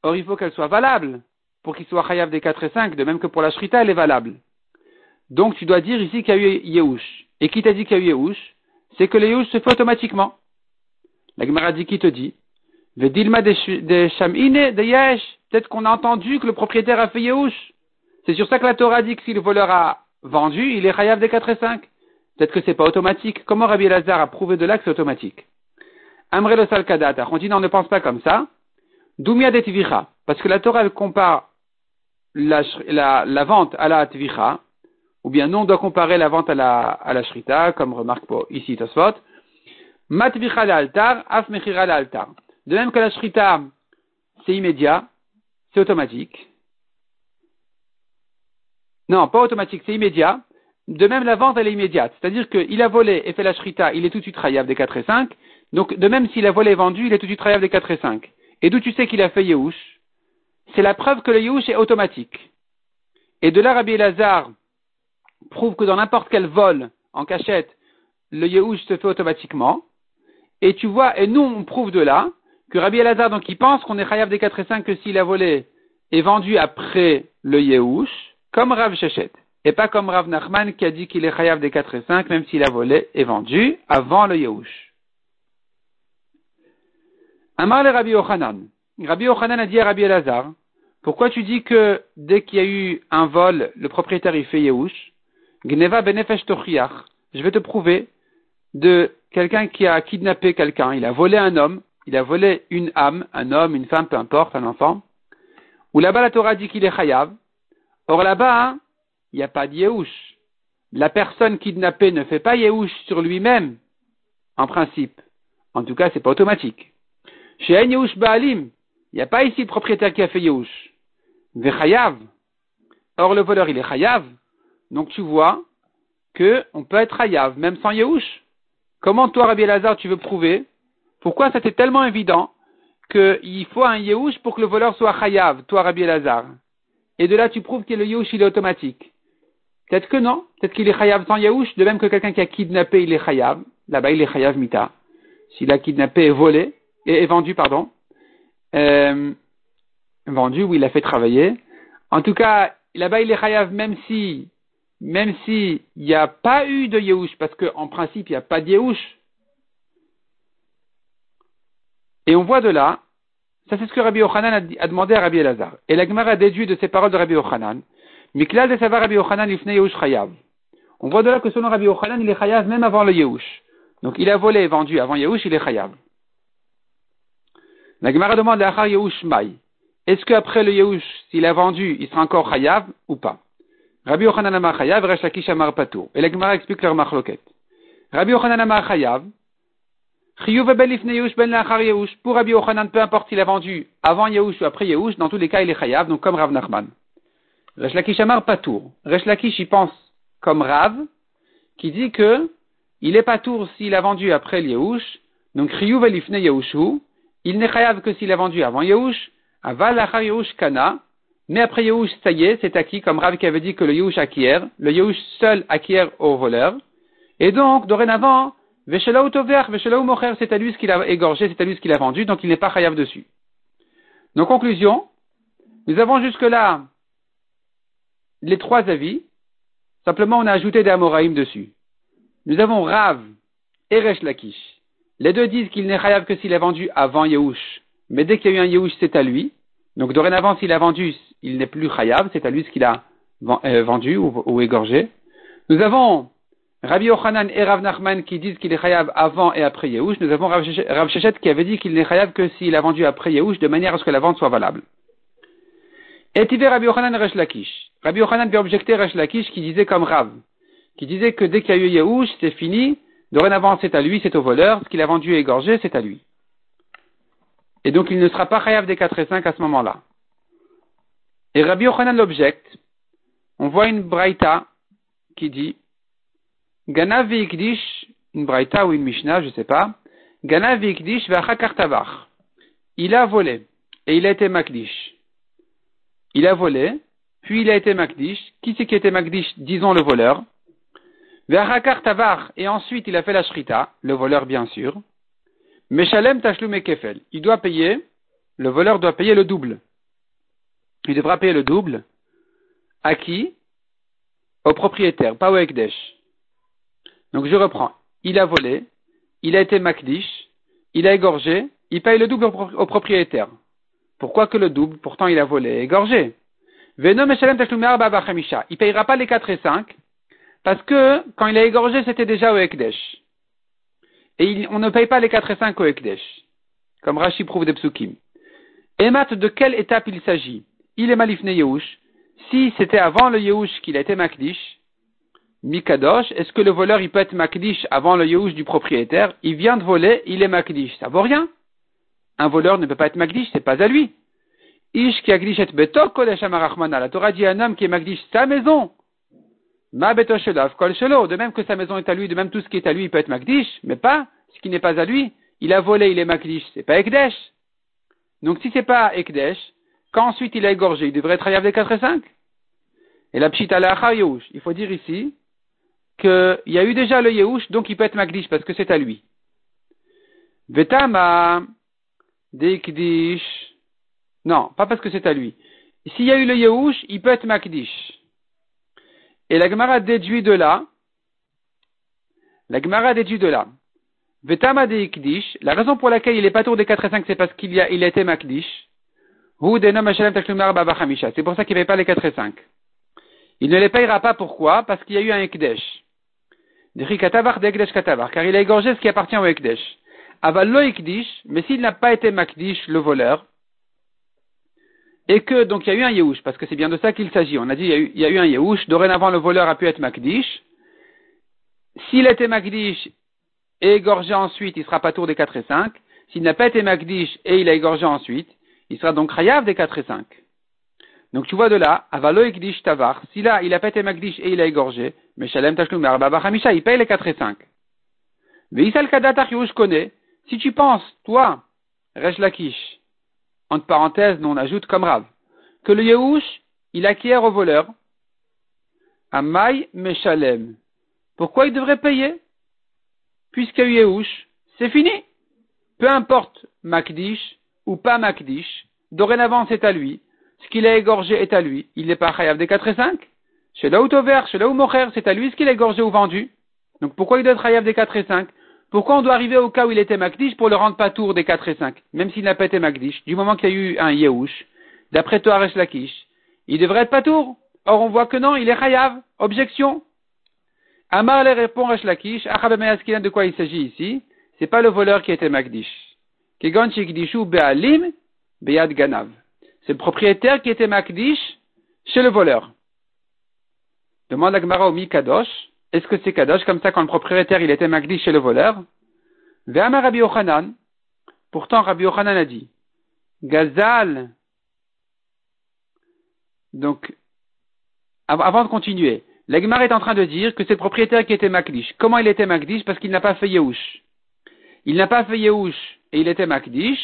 Or, il faut qu'elle soit valable pour qu'il soit Chayav des 4 et 5, de même que pour la Shrita, elle est valable. Donc, tu dois dire ici qu'il y a eu Yehush. Et qui t'a dit qu'il y a eu Yehush? C'est que le Yehush se fait automatiquement. La Gemara dit qui te dit? Vedilma de Shamine de Yesh. Peut-être qu'on a entendu que le propriétaire a fait Yehush. C'est sur ça que la Torah dit que si le voleur a vendu, il est Chayav des 4 et 5. Peut-être que c'est pas automatique. Comment Rabbi Lazar a prouvé de là que c'est automatique? Amre le salkadata. On dit non, ne pense pas comme ça. Doumia de tvicha. Parce que la Torah, elle compare la, vente à la tvicha. Ou bien non, on doit comparer la vente à la, à la shrita, comme remarque ici Tosfot. Matvicha altar, af mechira altar. De même que la shrita, c'est immédiat, c'est automatique. Non, pas automatique, c'est immédiat. De même, la vente, elle est immédiate. C'est-à-dire qu'il a volé et fait la shrita, il est tout de suite rayav des 4 et 5. Donc, de même, s'il a volé et vendu, il est tout de suite rayav des 4 et 5. Et d'où tu sais qu'il a fait Yehush? C'est la preuve que le Yehush est automatique. Et de là, Rabbi Elazar prouve que dans n'importe quel vol en cachette, le Yehush se fait automatiquement. Et tu vois, et nous, on prouve de là que Rabbi Elazar, donc, il pense qu'on est rayav des 4 et 5 que s'il a volé et vendu après le Yehush, comme Rav Shechet. Et pas comme Rav Nachman qui a dit qu'il est chayav des 4 et 5, même s'il a volé et vendu avant le Yehush. Amar le Rabbi Ochanan. Rabbi Ochanan a dit à Rabbi Elazar, pourquoi tu dis que dès qu'il y a eu un vol, le propriétaire il fait Yehush? Gneva benefesh Je vais te prouver de quelqu'un qui a kidnappé quelqu'un. Il a volé un homme, il a volé une âme, un homme, une femme, peu importe, un enfant. Ou là-bas la Torah dit qu'il est chayav. Or là-bas, hein, il n'y a pas de Yehush. La personne kidnappée ne fait pas Yehush sur lui-même, en principe. En tout cas, c'est pas automatique. Chez Yehush Baalim, il n'y a pas ici le propriétaire qui a fait Yehush. Vechayav. Or, le voleur, il est chayav. Donc, tu vois que on peut être chayav, même sans Yehush. Comment toi, Rabbi Elazar, tu veux prouver? Pourquoi c'était tellement évident qu'il faut un Yehush pour que le voleur soit chayav, toi, Rabbi Elazar? Et de là, tu prouves que le Yehush, il est automatique. Peut-être que non. Peut-être qu'il est chayav sans Yehush, de même que quelqu'un qui a kidnappé, il est chayav. Là-bas, il est chayav mita. S'il a kidnappé et volé, et, vendu, pardon, euh, vendu ou il a fait travailler. En tout cas, là-bas, il est chayav même si, même si il n'y a pas eu de Yehush, parce qu'en principe, il n'y a pas de Yehush. Et on voit de là, ça c'est ce que Rabbi Yochanan a, demandé à Rabbi Elazar. Et la a déduit de ces paroles de Rabbi Yochanan, Miklal de savoir Rabbi Yochanan ifne Yehush chayav. On voit de là que selon Rabbi Yochanan, il est chayav même avant le Yehush. Donc il a volé et vendu avant Yehush, il est chayav. La Gemara demande à Achar Yehush Mai. Est-ce qu'après le Yehush, s'il a vendu, il sera encore chayav ou pas? Rabbi Yochanan Amar chayav, Resh Lakish Amar Patur. Et la Gemara explique leur machloket. Rabbi Yochanan Amar chayav, Chiyuv ben lifne Yehush ben lachar Yehush. Pour Rabbi Yochanan, peu importe s'il a vendu avant Yehush ou après Yehush, dans tous les cas, il est chayav, donc comme Rav Nachman. Resh Lakish Amar Patour. Resh Lakish, il pense comme Rav, qui dit que il est patour s'il a vendu après Yehush, donc Chiyuv elifne Yehushu, il n'est chayav que s'il a vendu avant Yehush, aval lachar Yehush kana, mais après Yehush, ça y est, c'est acquis, comme Rav qui avait dit que le Yehush acquiert, le Yehush seul acquiert au voleur, et donc, dorénavant, Veshelau tover, Veshelau mocher, c'est à lui ce qu'il a égorgé, c'est à lui ce qu'il a vendu, donc il n'est pas chayav dessus. Donc, conclusion, nous avons jusque-là les trois avis, simplement on a ajouté des Amoraïm dessus. Nous avons Rav et Resh Lakish. Les deux disent qu'il n'est chayav que s'il a vendu avant Yehush. Mais dès qu'il y a eu un Yehush, c'est à lui. Donc dorénavant, s'il a vendu, il n'est plus chayav, c'est à lui ce qu'il a euh, vendu ou, égorgé. Nous avons Rabbi Yochanan et Rav Nachman qui disent qu'il est chayav avant et après Yehush. Nous avons Rav Shechet qui avait dit qu'il n'est chayav que s'il a vendu après Yehush, de manière à ce que la vente soit valable. Et Rabbi Yochanan Resh Lakish. Rabbi Yochanan vient objecter Resh Lakish qui disait comme Rav qui disait que dès qu'il y a eu Yehush, c'est fini, dorénavant c'est à lui, c'est au voleur, ce qu'il a vendu et égorgé, c'est à lui. Et donc il ne sera pas chayav des 4 et 5 à ce moment-là. Et Rabbi Yochanan l'objecte, on voit une braïta qui dit, Gana ikdish, une braïta ou une mishnah, je ne sais pas, Gana ikdish tavar. Il a volé, et il a été makdish. Il a volé, puis il a été makdish. Qui c'est qui été makdish? Disons le voleur. Ve'achakar tavar, et ensuite il a fait la shrita, le voleur bien sûr. Meshalem tashlum kefel. Il doit payer, le voleur doit payer le double. Il devra payer le double. À qui? Au propriétaire, pas au Ekdesh. Donc je reprends. Il a volé, il a été makdish, il a égorgé, il paye le double au, propriétaire. Pourquoi que le double? Pourtant il a volé et égorgé. Venom Meshalem tashlum Il payera pas les 4 et 5, parce que quand il a égorgé, c'était déjà au Ekdesh. Et on ne paye pas les 4 et 5 au Ekdesh. Comme Rashi prouve des psukim. Emat, de quelle étape il s'agit? Il est malifné Yehush. Si c'était avant le Yehush qu'il a été Makdish, Mikadosh, est-ce que le voleur il peut être Makdish avant le Yehush du propriétaire? Il vient de voler, il est Makdish. Ça vaut rien. Un voleur ne peut pas être Makdish, c'est pas à lui. Ish qui et kodesh La Torah dit un homme qui est Makdish sa maison. Ma kol shelo. De même que sa maison est à lui, de même tout ce qui est à lui, il peut être Makdish, mais pas ce qui n'est pas à lui. Il a volé, il est Makdish, c'est pas Ekdesh. Donc si c'est pas Ekdesh, quand ensuite il a égorgé, il devrait être Hayav des 4 et 5. Et la pshita la il faut dire ici qu'il y a eu déjà le Yehush, donc il peut être Makdish parce que c'est à lui. Vetama Dekdish. Non, pas parce que c'est à lui. S'il y a eu le Yehush, il peut être Makdish. Et la Gemara déduit de là, la Gemara déduit de là, Vetama de Ikdish, la raison pour laquelle il n'est pas tour des 4 et 5, c'est parce qu'il a, il été Makdish. C'est pour ça qu'il ne paye pas les 4 et 5. Il ne les payera pas pourquoi? Parce qu'il y a eu un Ekdesh. Car il a égorgé ce qui appartient au Ekdesh. Aval Ikdish, mais s'il n'a pas été Makdish, le voleur, et que donc il y a eu un Yehush, parce que c'est bien de ça qu'il s'agit. On a dit il y a eu, un Yehush, dorénavant le voleur a pu être Makdish. S'il était Makdish et égorgé ensuite, il sera pas tour des 4 et 5. S'il n'a pas été Makdish et il a égorgé ensuite, il sera donc Chayav des 4 et 5. Donc tu vois de là, avalo ekdish tavar, si là il a pas été magdish et il a égorgé, mais shalem tashlum il paye les 4 et 5. Veisal kadatach connaît, si tu penses, toi, Resh Lakish, entre parenthèses, nous on ajoute comme Rav, que le Yehush, il acquiert au voleur, Amay Meshalem. Pourquoi il devrait payer? Puisqu'il y Yehush, c'est fini. Peu importe Makdish ou pas Makdish, dorénavant c'est à lui. Ce qu'il a égorgé est à lui. Il n'est pas Chayav des 4 et 5. Chez là où chez là où c'est à lui ce qu'il a égorgé ou vendu. Donc pourquoi il doit être Chayav des 4 et 5 Pourquoi on doit arriver au cas où il était Makdish pour le rendre pas tour des 4 et 5 Même s'il n'a pas été Makdish, du moment qu'il y a eu un Yehush, d'après toi Resh Lakish, il devrait être pas tour. Or on voit que non, il est Chayav. Objection. Amar le répond Resh Lakish, de quoi il s'agit ici C'est pas le voleur qui était Magdish. Kegon Be'alim Be'ad Ganav. C'est le propriétaire qui était Magdish chez le voleur. Demande à Gmara au. Est-ce que c'est Kadosh comme ça quand le propriétaire il était Magdish chez le voleur Ve'amar Rabbi Yochanan. Pourtant Rabbi Yochanan a dit Gazal. Donc, avant de continuer, L'Egmar est en train de dire que c'est le propriétaire qui était Makdish. Comment il était Makdish Parce qu'il n'a pas fait Yehush. Il n'a pas fait Yehush et il était Makdish.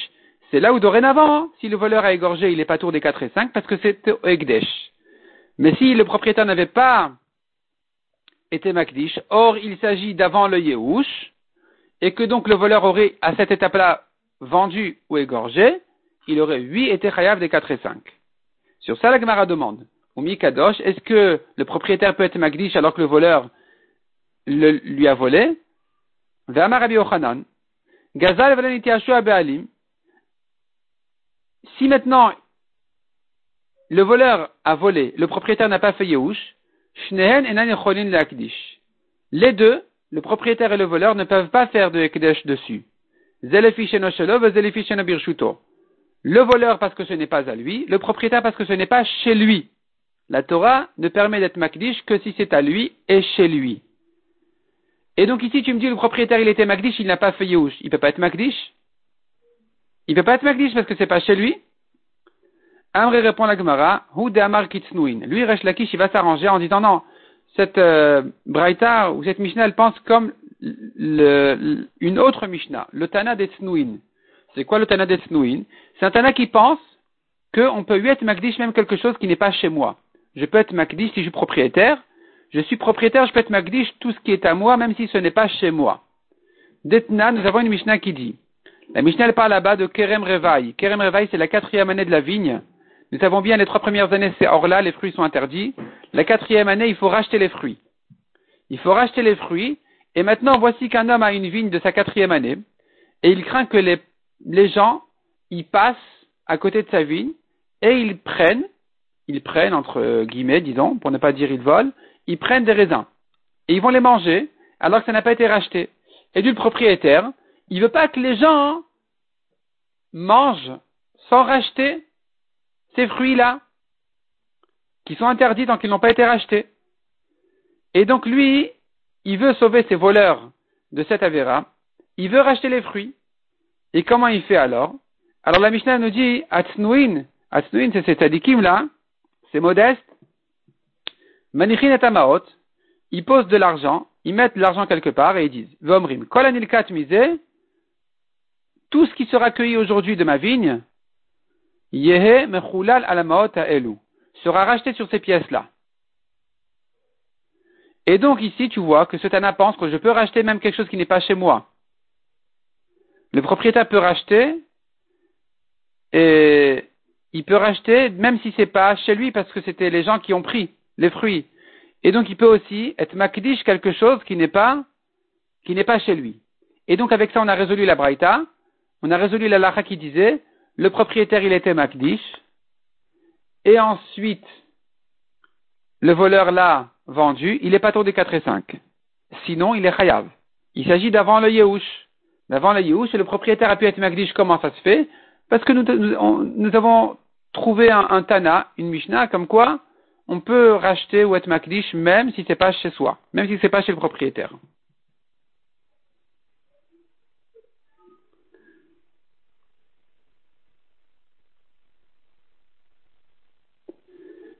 C'est là où dorénavant, si le voleur a égorgé, il n'est pas tour des 4 et 5 parce que c'est Egdesh. Mais si le propriétaire n'avait pas été Makdish, or il s'agit d'avant le Yehush, et que donc le voleur aurait à cette étape-là vendu ou égorgé, il aurait 8 été chayav des 4 et 5. Sur ça, la Gemara demande ou Mikadosh, est-ce que le propriétaire peut être Magdish alors que le voleur le, lui a volé? Si maintenant le voleur a volé, le propriétaire n'a pas fait Yehush, les deux, le propriétaire et le voleur, ne peuvent pas faire de Ekdesh dessus. Le voleur parce que ce n'est pas à lui, le propriétaire parce que ce n'est pas chez lui. La Torah ne permet d'être Makdish que si c'est à lui et chez lui. Et donc ici, tu me dis, le propriétaire, il était Makdish, il n'a pas fait. Il peut pas être Makdish? Il peut pas être Makdish parce que c'est pas chez lui? Amri répond la Gemara, Hu de Amar Lui, Resh Lakish, il va s'arranger en disant non, cette euh, ou cette Mishnah, elle pense comme le, une autre Mishnah, le Tana d'Etsnouin. C'est quoi le Tana d'Etsnouin C'est un Tana qui pense qu'on peut lui être Makdish même quelque chose qui n'est pas chez moi je peux être Makdish si je suis propriétaire. Je suis propriétaire, je peux être Makdish tout ce qui est à moi, même si ce n'est pas chez moi. Detna, nous avons une Mishnah qui dit, la Mishnah elle parle là-bas de Kerem Revaï. Kerem Revaï, c'est la quatrième année de la vigne. Nous savons bien, les trois premières années, c'est hors là, les fruits sont interdits. La quatrième année, il faut racheter les fruits. Il faut racheter les fruits. Et maintenant, voici qu'un homme a une vigne de sa quatrième année. Et il craint que les, les gens y passent à côté de sa vigne et ils prennent ils prennent, entre guillemets, disons, pour ne pas dire ils volent, ils prennent des raisins. Et ils vont les manger, alors que ça n'a pas été racheté. Et du propriétaire, il veut pas que les gens mangent sans racheter ces fruits-là, qui sont interdits tant qu'ils n'ont pas été rachetés. Et donc lui, il veut sauver ses voleurs de cette avéra, il veut racheter les fruits. Et comment il fait alors? Alors la Mishnah nous dit, Atsnuin, Atsnuin c'est cet adikim là, c'est modeste. Manichin et Amaot, ils posent de l'argent, ils mettent de l'argent quelque part et ils disent, Vomrim, kolanilkat misé, tout ce qui sera cueilli aujourd'hui de ma vigne, yehe mechulal alamaot elu, sera racheté sur ces pièces-là. Et donc ici, tu vois que ce Tana pense que je peux racheter même quelque chose qui n'est pas chez moi. Le propriétaire peut racheter et il peut racheter même si c'est pas chez lui parce que c'était les gens qui ont pris les fruits. Et donc il peut aussi être makdish quelque chose qui n'est pas qui n'est pas chez lui. Et donc avec ça on a résolu la braïta, on a résolu la lacha qui disait le propriétaire il était makdish et ensuite le voleur l'a vendu, il est pas tour des 4 et 5. Sinon il est chayav. Il s'agit d'avant le yehush. D'avant le yehush et le propriétaire a pu être makdish comment ça se fait? Parce que nous, avons trouver un, Tana, une Mishnah, comme quoi on peut racheter ou être makdish même si c'est pas chez soi, même si c'est pas chez le propriétaire.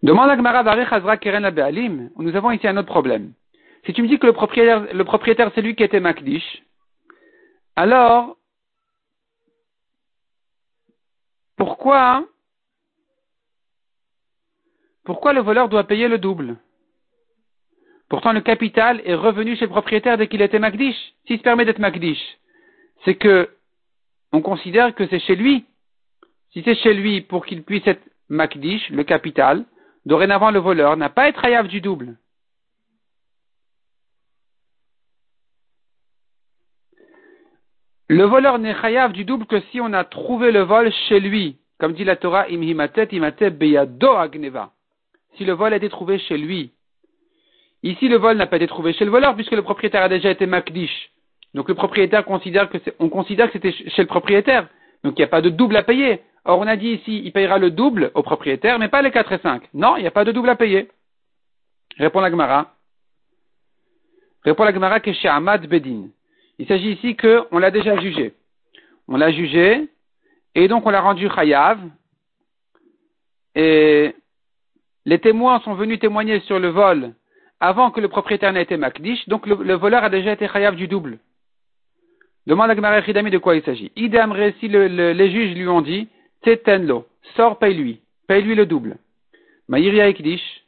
Demande à Gmara Keren Be'alim. Nous avons ici un autre problème. Si tu me dis que le propriétaire, le propriétaire c'est lui qui était Makdish, alors, pourquoi, pourquoi le voleur doit payer le double? Pourtant, le capital est revenu chez le propriétaire dès qu'il était Makdish. S'il se permet d'être Makdish, c'est que on considère que c'est chez lui. Si c'est chez lui pour qu'il puisse être Makdish, le capital, Dorénavant, le voleur n'a pas être hayav du double. Le voleur n'est hayav du double que si on a trouvé le vol chez lui. Comme dit la Torah, imhimatet imatet beyado agneva. Si le vol a été trouvé chez lui. Ici, le vol n'a pas été trouvé chez le voleur puisque le propriétaire a déjà été makdish. Donc le propriétaire considère que on considère que c'était chez le propriétaire. Donc il n'y a pas de double à payer. Or, on a dit ici, il payera le double au propriétaire, mais pas les 4 et 5. Non, il n'y a pas de double à payer. Répond la Gemara. Répond la Gemara que chez Ahmad Bedin. Il s'agit ici qu'on l'a déjà jugé. On l'a jugé, et donc on l'a rendu chayav, et les témoins sont venus témoigner sur le vol avant que le propriétaire n'ait été makdish, donc le, voleur a déjà été chayav du double. Demande à Gemara Chidami de quoi il s'agit. Idem si les juges lui ont dit, Tetenlo, sors, paye-lui, paye-lui le double. Maïria Ekdish.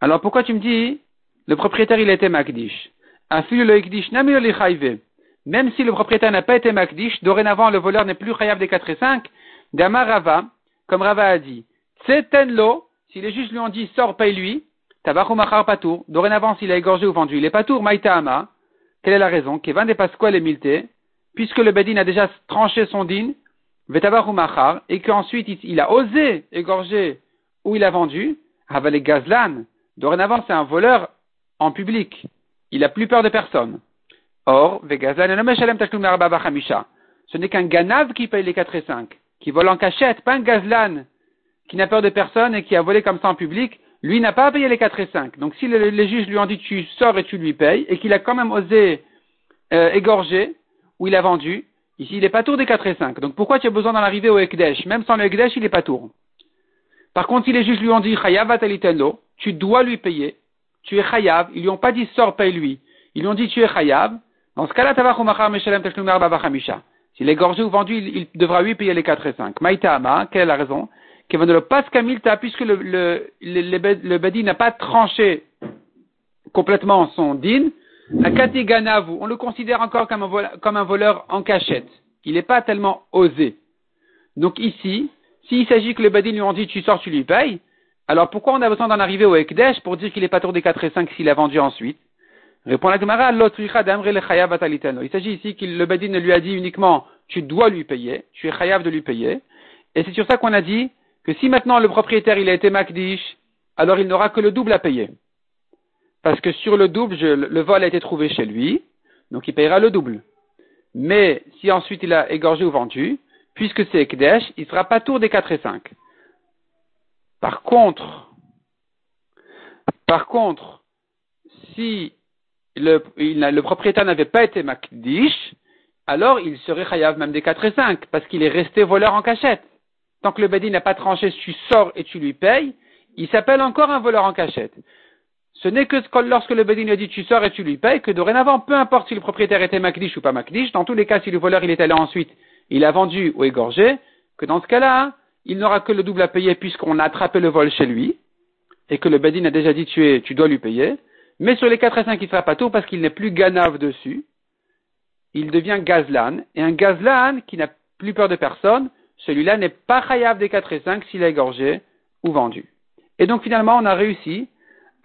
Alors pourquoi tu me dis, le propriétaire il était Makdish? Le Ekdish Même si le propriétaire n'a pas été Makdish, dorénavant le voleur n'est plus Chayav des 4 et 5, Dama Rava, comme Rava a dit, Tetenlo, si les juges lui ont dit sors, paye-lui, Tabachu Machar Patour, dorénavant s'il a égorgé ou vendu, il est Patour, Maïtaama, quelle est la raison? Kevan des Pasquale et Milte, puisque le Bedin a déjà tranché son din, et qu'ensuite il a osé égorger où il a vendu, les Gazlan, dorénavant c'est un voleur en public. Il a plus peur de personne. Or, ce n'est qu'un ganav qui paye les 4 et 5, qui vole en cachette, pas un gazlan qui n'a peur de personne et qui a volé comme ça en public, lui n'a pas à payer les 4 et 5. Donc si les juges lui ont dit tu sors et tu lui payes, et qu'il a quand même osé euh, égorger où il a vendu, Ici, il n'est pas tour des 4 et 5. Donc pourquoi tu as besoin d'en arriver au Ekdesh? Même sans le Ekdesh, il n'est pas tour. Par contre, si les juges lui ont dit Chayav tu dois lui payer, tu es Chayav, ils lui ont pas dit sors, paye-lui. Ils lui ont dit tu es Chayav. Dans ce cas-là, S'il est gorgé ou vendu, il, devra lui payer les 4 et 5. Maïtama, quelle est la raison? Puisque le, le, le, le n'a pas tranché complètement son din, on le considère encore comme un, voleur, en cachette. Il n'est pas tellement osé. Donc ici, s'il s'agit que le badin lui ont dit tu sors, tu lui payes, alors pourquoi on a besoin d'en arriver au Ekdesh pour dire qu'il n'est pas tour des 4 et 5 s'il a vendu ensuite? Répond la Gemara, Il s'agit ici que le badin lui a dit uniquement tu dois lui payer, tu es chayav de lui payer. Et c'est sur ça qu'on a dit que si maintenant le propriétaire il a été makdish, alors il n'aura que le double à payer parce que sur le double, le vol a été trouvé chez lui, donc il payera le double. Mais si ensuite il a égorgé ou vendu, puisque c'est Ekdesh, il ne sera pas tour des 4 et 5. Par contre, par contre, si le, propriétaire n'avait pas été Makdish, alors il serait Chayav même des 4 et 5, parce qu'il est resté voleur en cachette. Tant que le Bedi n'a pas tranché, tu sors et tu lui payes, il s'appelle encore un voleur en cachette. Ce n'est que lorsque le Bedin a dit tu sors et tu lui payes que dorénavant, peu importe si le propriétaire était Makdish ou pas Makdish, dans tous les cas, si le voleur il est allé ensuite, il a vendu ou égorgé, que dans ce cas-là, il n'aura que le double à payer puisqu'on a attrapé le vol chez lui, et que le Bedin a déjà dit tu, es, tu dois lui payer. Mais sur les 4 et 5, il ne fera pas tout parce qu'il n'est plus Ganav dessus. Il devient Gazlan. Et un Gazlan qui n'a plus peur de personne, celui-là n'est pas Chayav des 4 et 5 s'il a égorgé ou vendu. Et donc finalement, on a réussi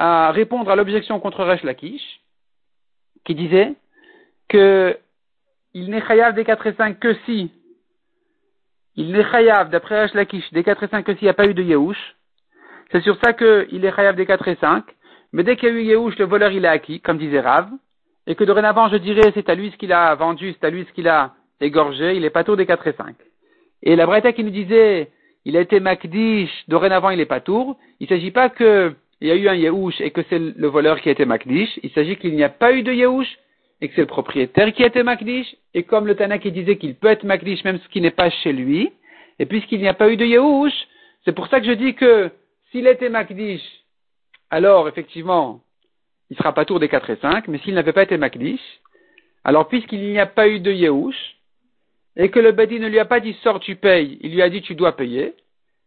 à répondre à l'objection contre Resh Lakish, qui disait que il n'est chayav des 4 et 5 que si, il n'est chayav d'après Resh Lakish des 4 et 5 que s'il n'y a pas eu de Yehush. C'est sur ça qu'il est chayav des 4 et 5. Mais dès qu'il y a eu Yehush, le voleur il a acquis, comme disait Rav, et que dorénavant je dirais c'est à lui ce qu'il a vendu, c'est à lui ce qu'il a égorgé, il n'est pas tour des 4 et 5. Et la Breta qui nous disait il a été Makdish, dorénavant il est pas tour, il ne s'agit pas que il y a eu un Yehouch et que c'est le voleur qui a été Makdish, il s'agit qu'il n'y a pas eu de Yehouch et que c'est le propriétaire qui a été Makdish, et comme le Tana qui disait qu'il peut être Makdish même ce qui n'est pas chez lui, et puisqu'il n'y a pas eu de Yehouch, c'est pour ça que je dis que S'il était Makdish, alors effectivement, il sera pas tour des 4 et 5, mais s'il n'avait pas été Makdish, alors puisqu'il n'y a pas eu de Yehush, et que le Badi ne lui a pas dit sors tu payes, il lui a dit tu dois payer,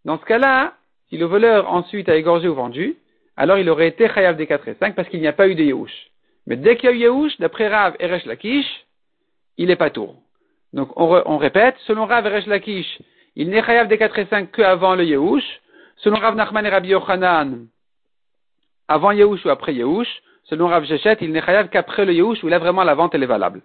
dans ce cas-là, si le voleur ensuite a égorgé ou vendu, alors il aurait été Chayav des 4 et 5 parce qu'il n'y a pas eu de Yehush. Mais dès qu'il y a eu Yehush, d'après Rav et Resh Lakish, il est pas tour. Donc on, répète, selon Rav et Resh Lakish, il n'est Chayav des 4 et 5 qu'avant le Yehush. Selon Rav Nachman et Rabbi Yochanan, avant Yehush ou après Yehush. Selon Rav Jechet, il n'est Chayav qu'après le Yehush où là vraiment la vente elle est valable.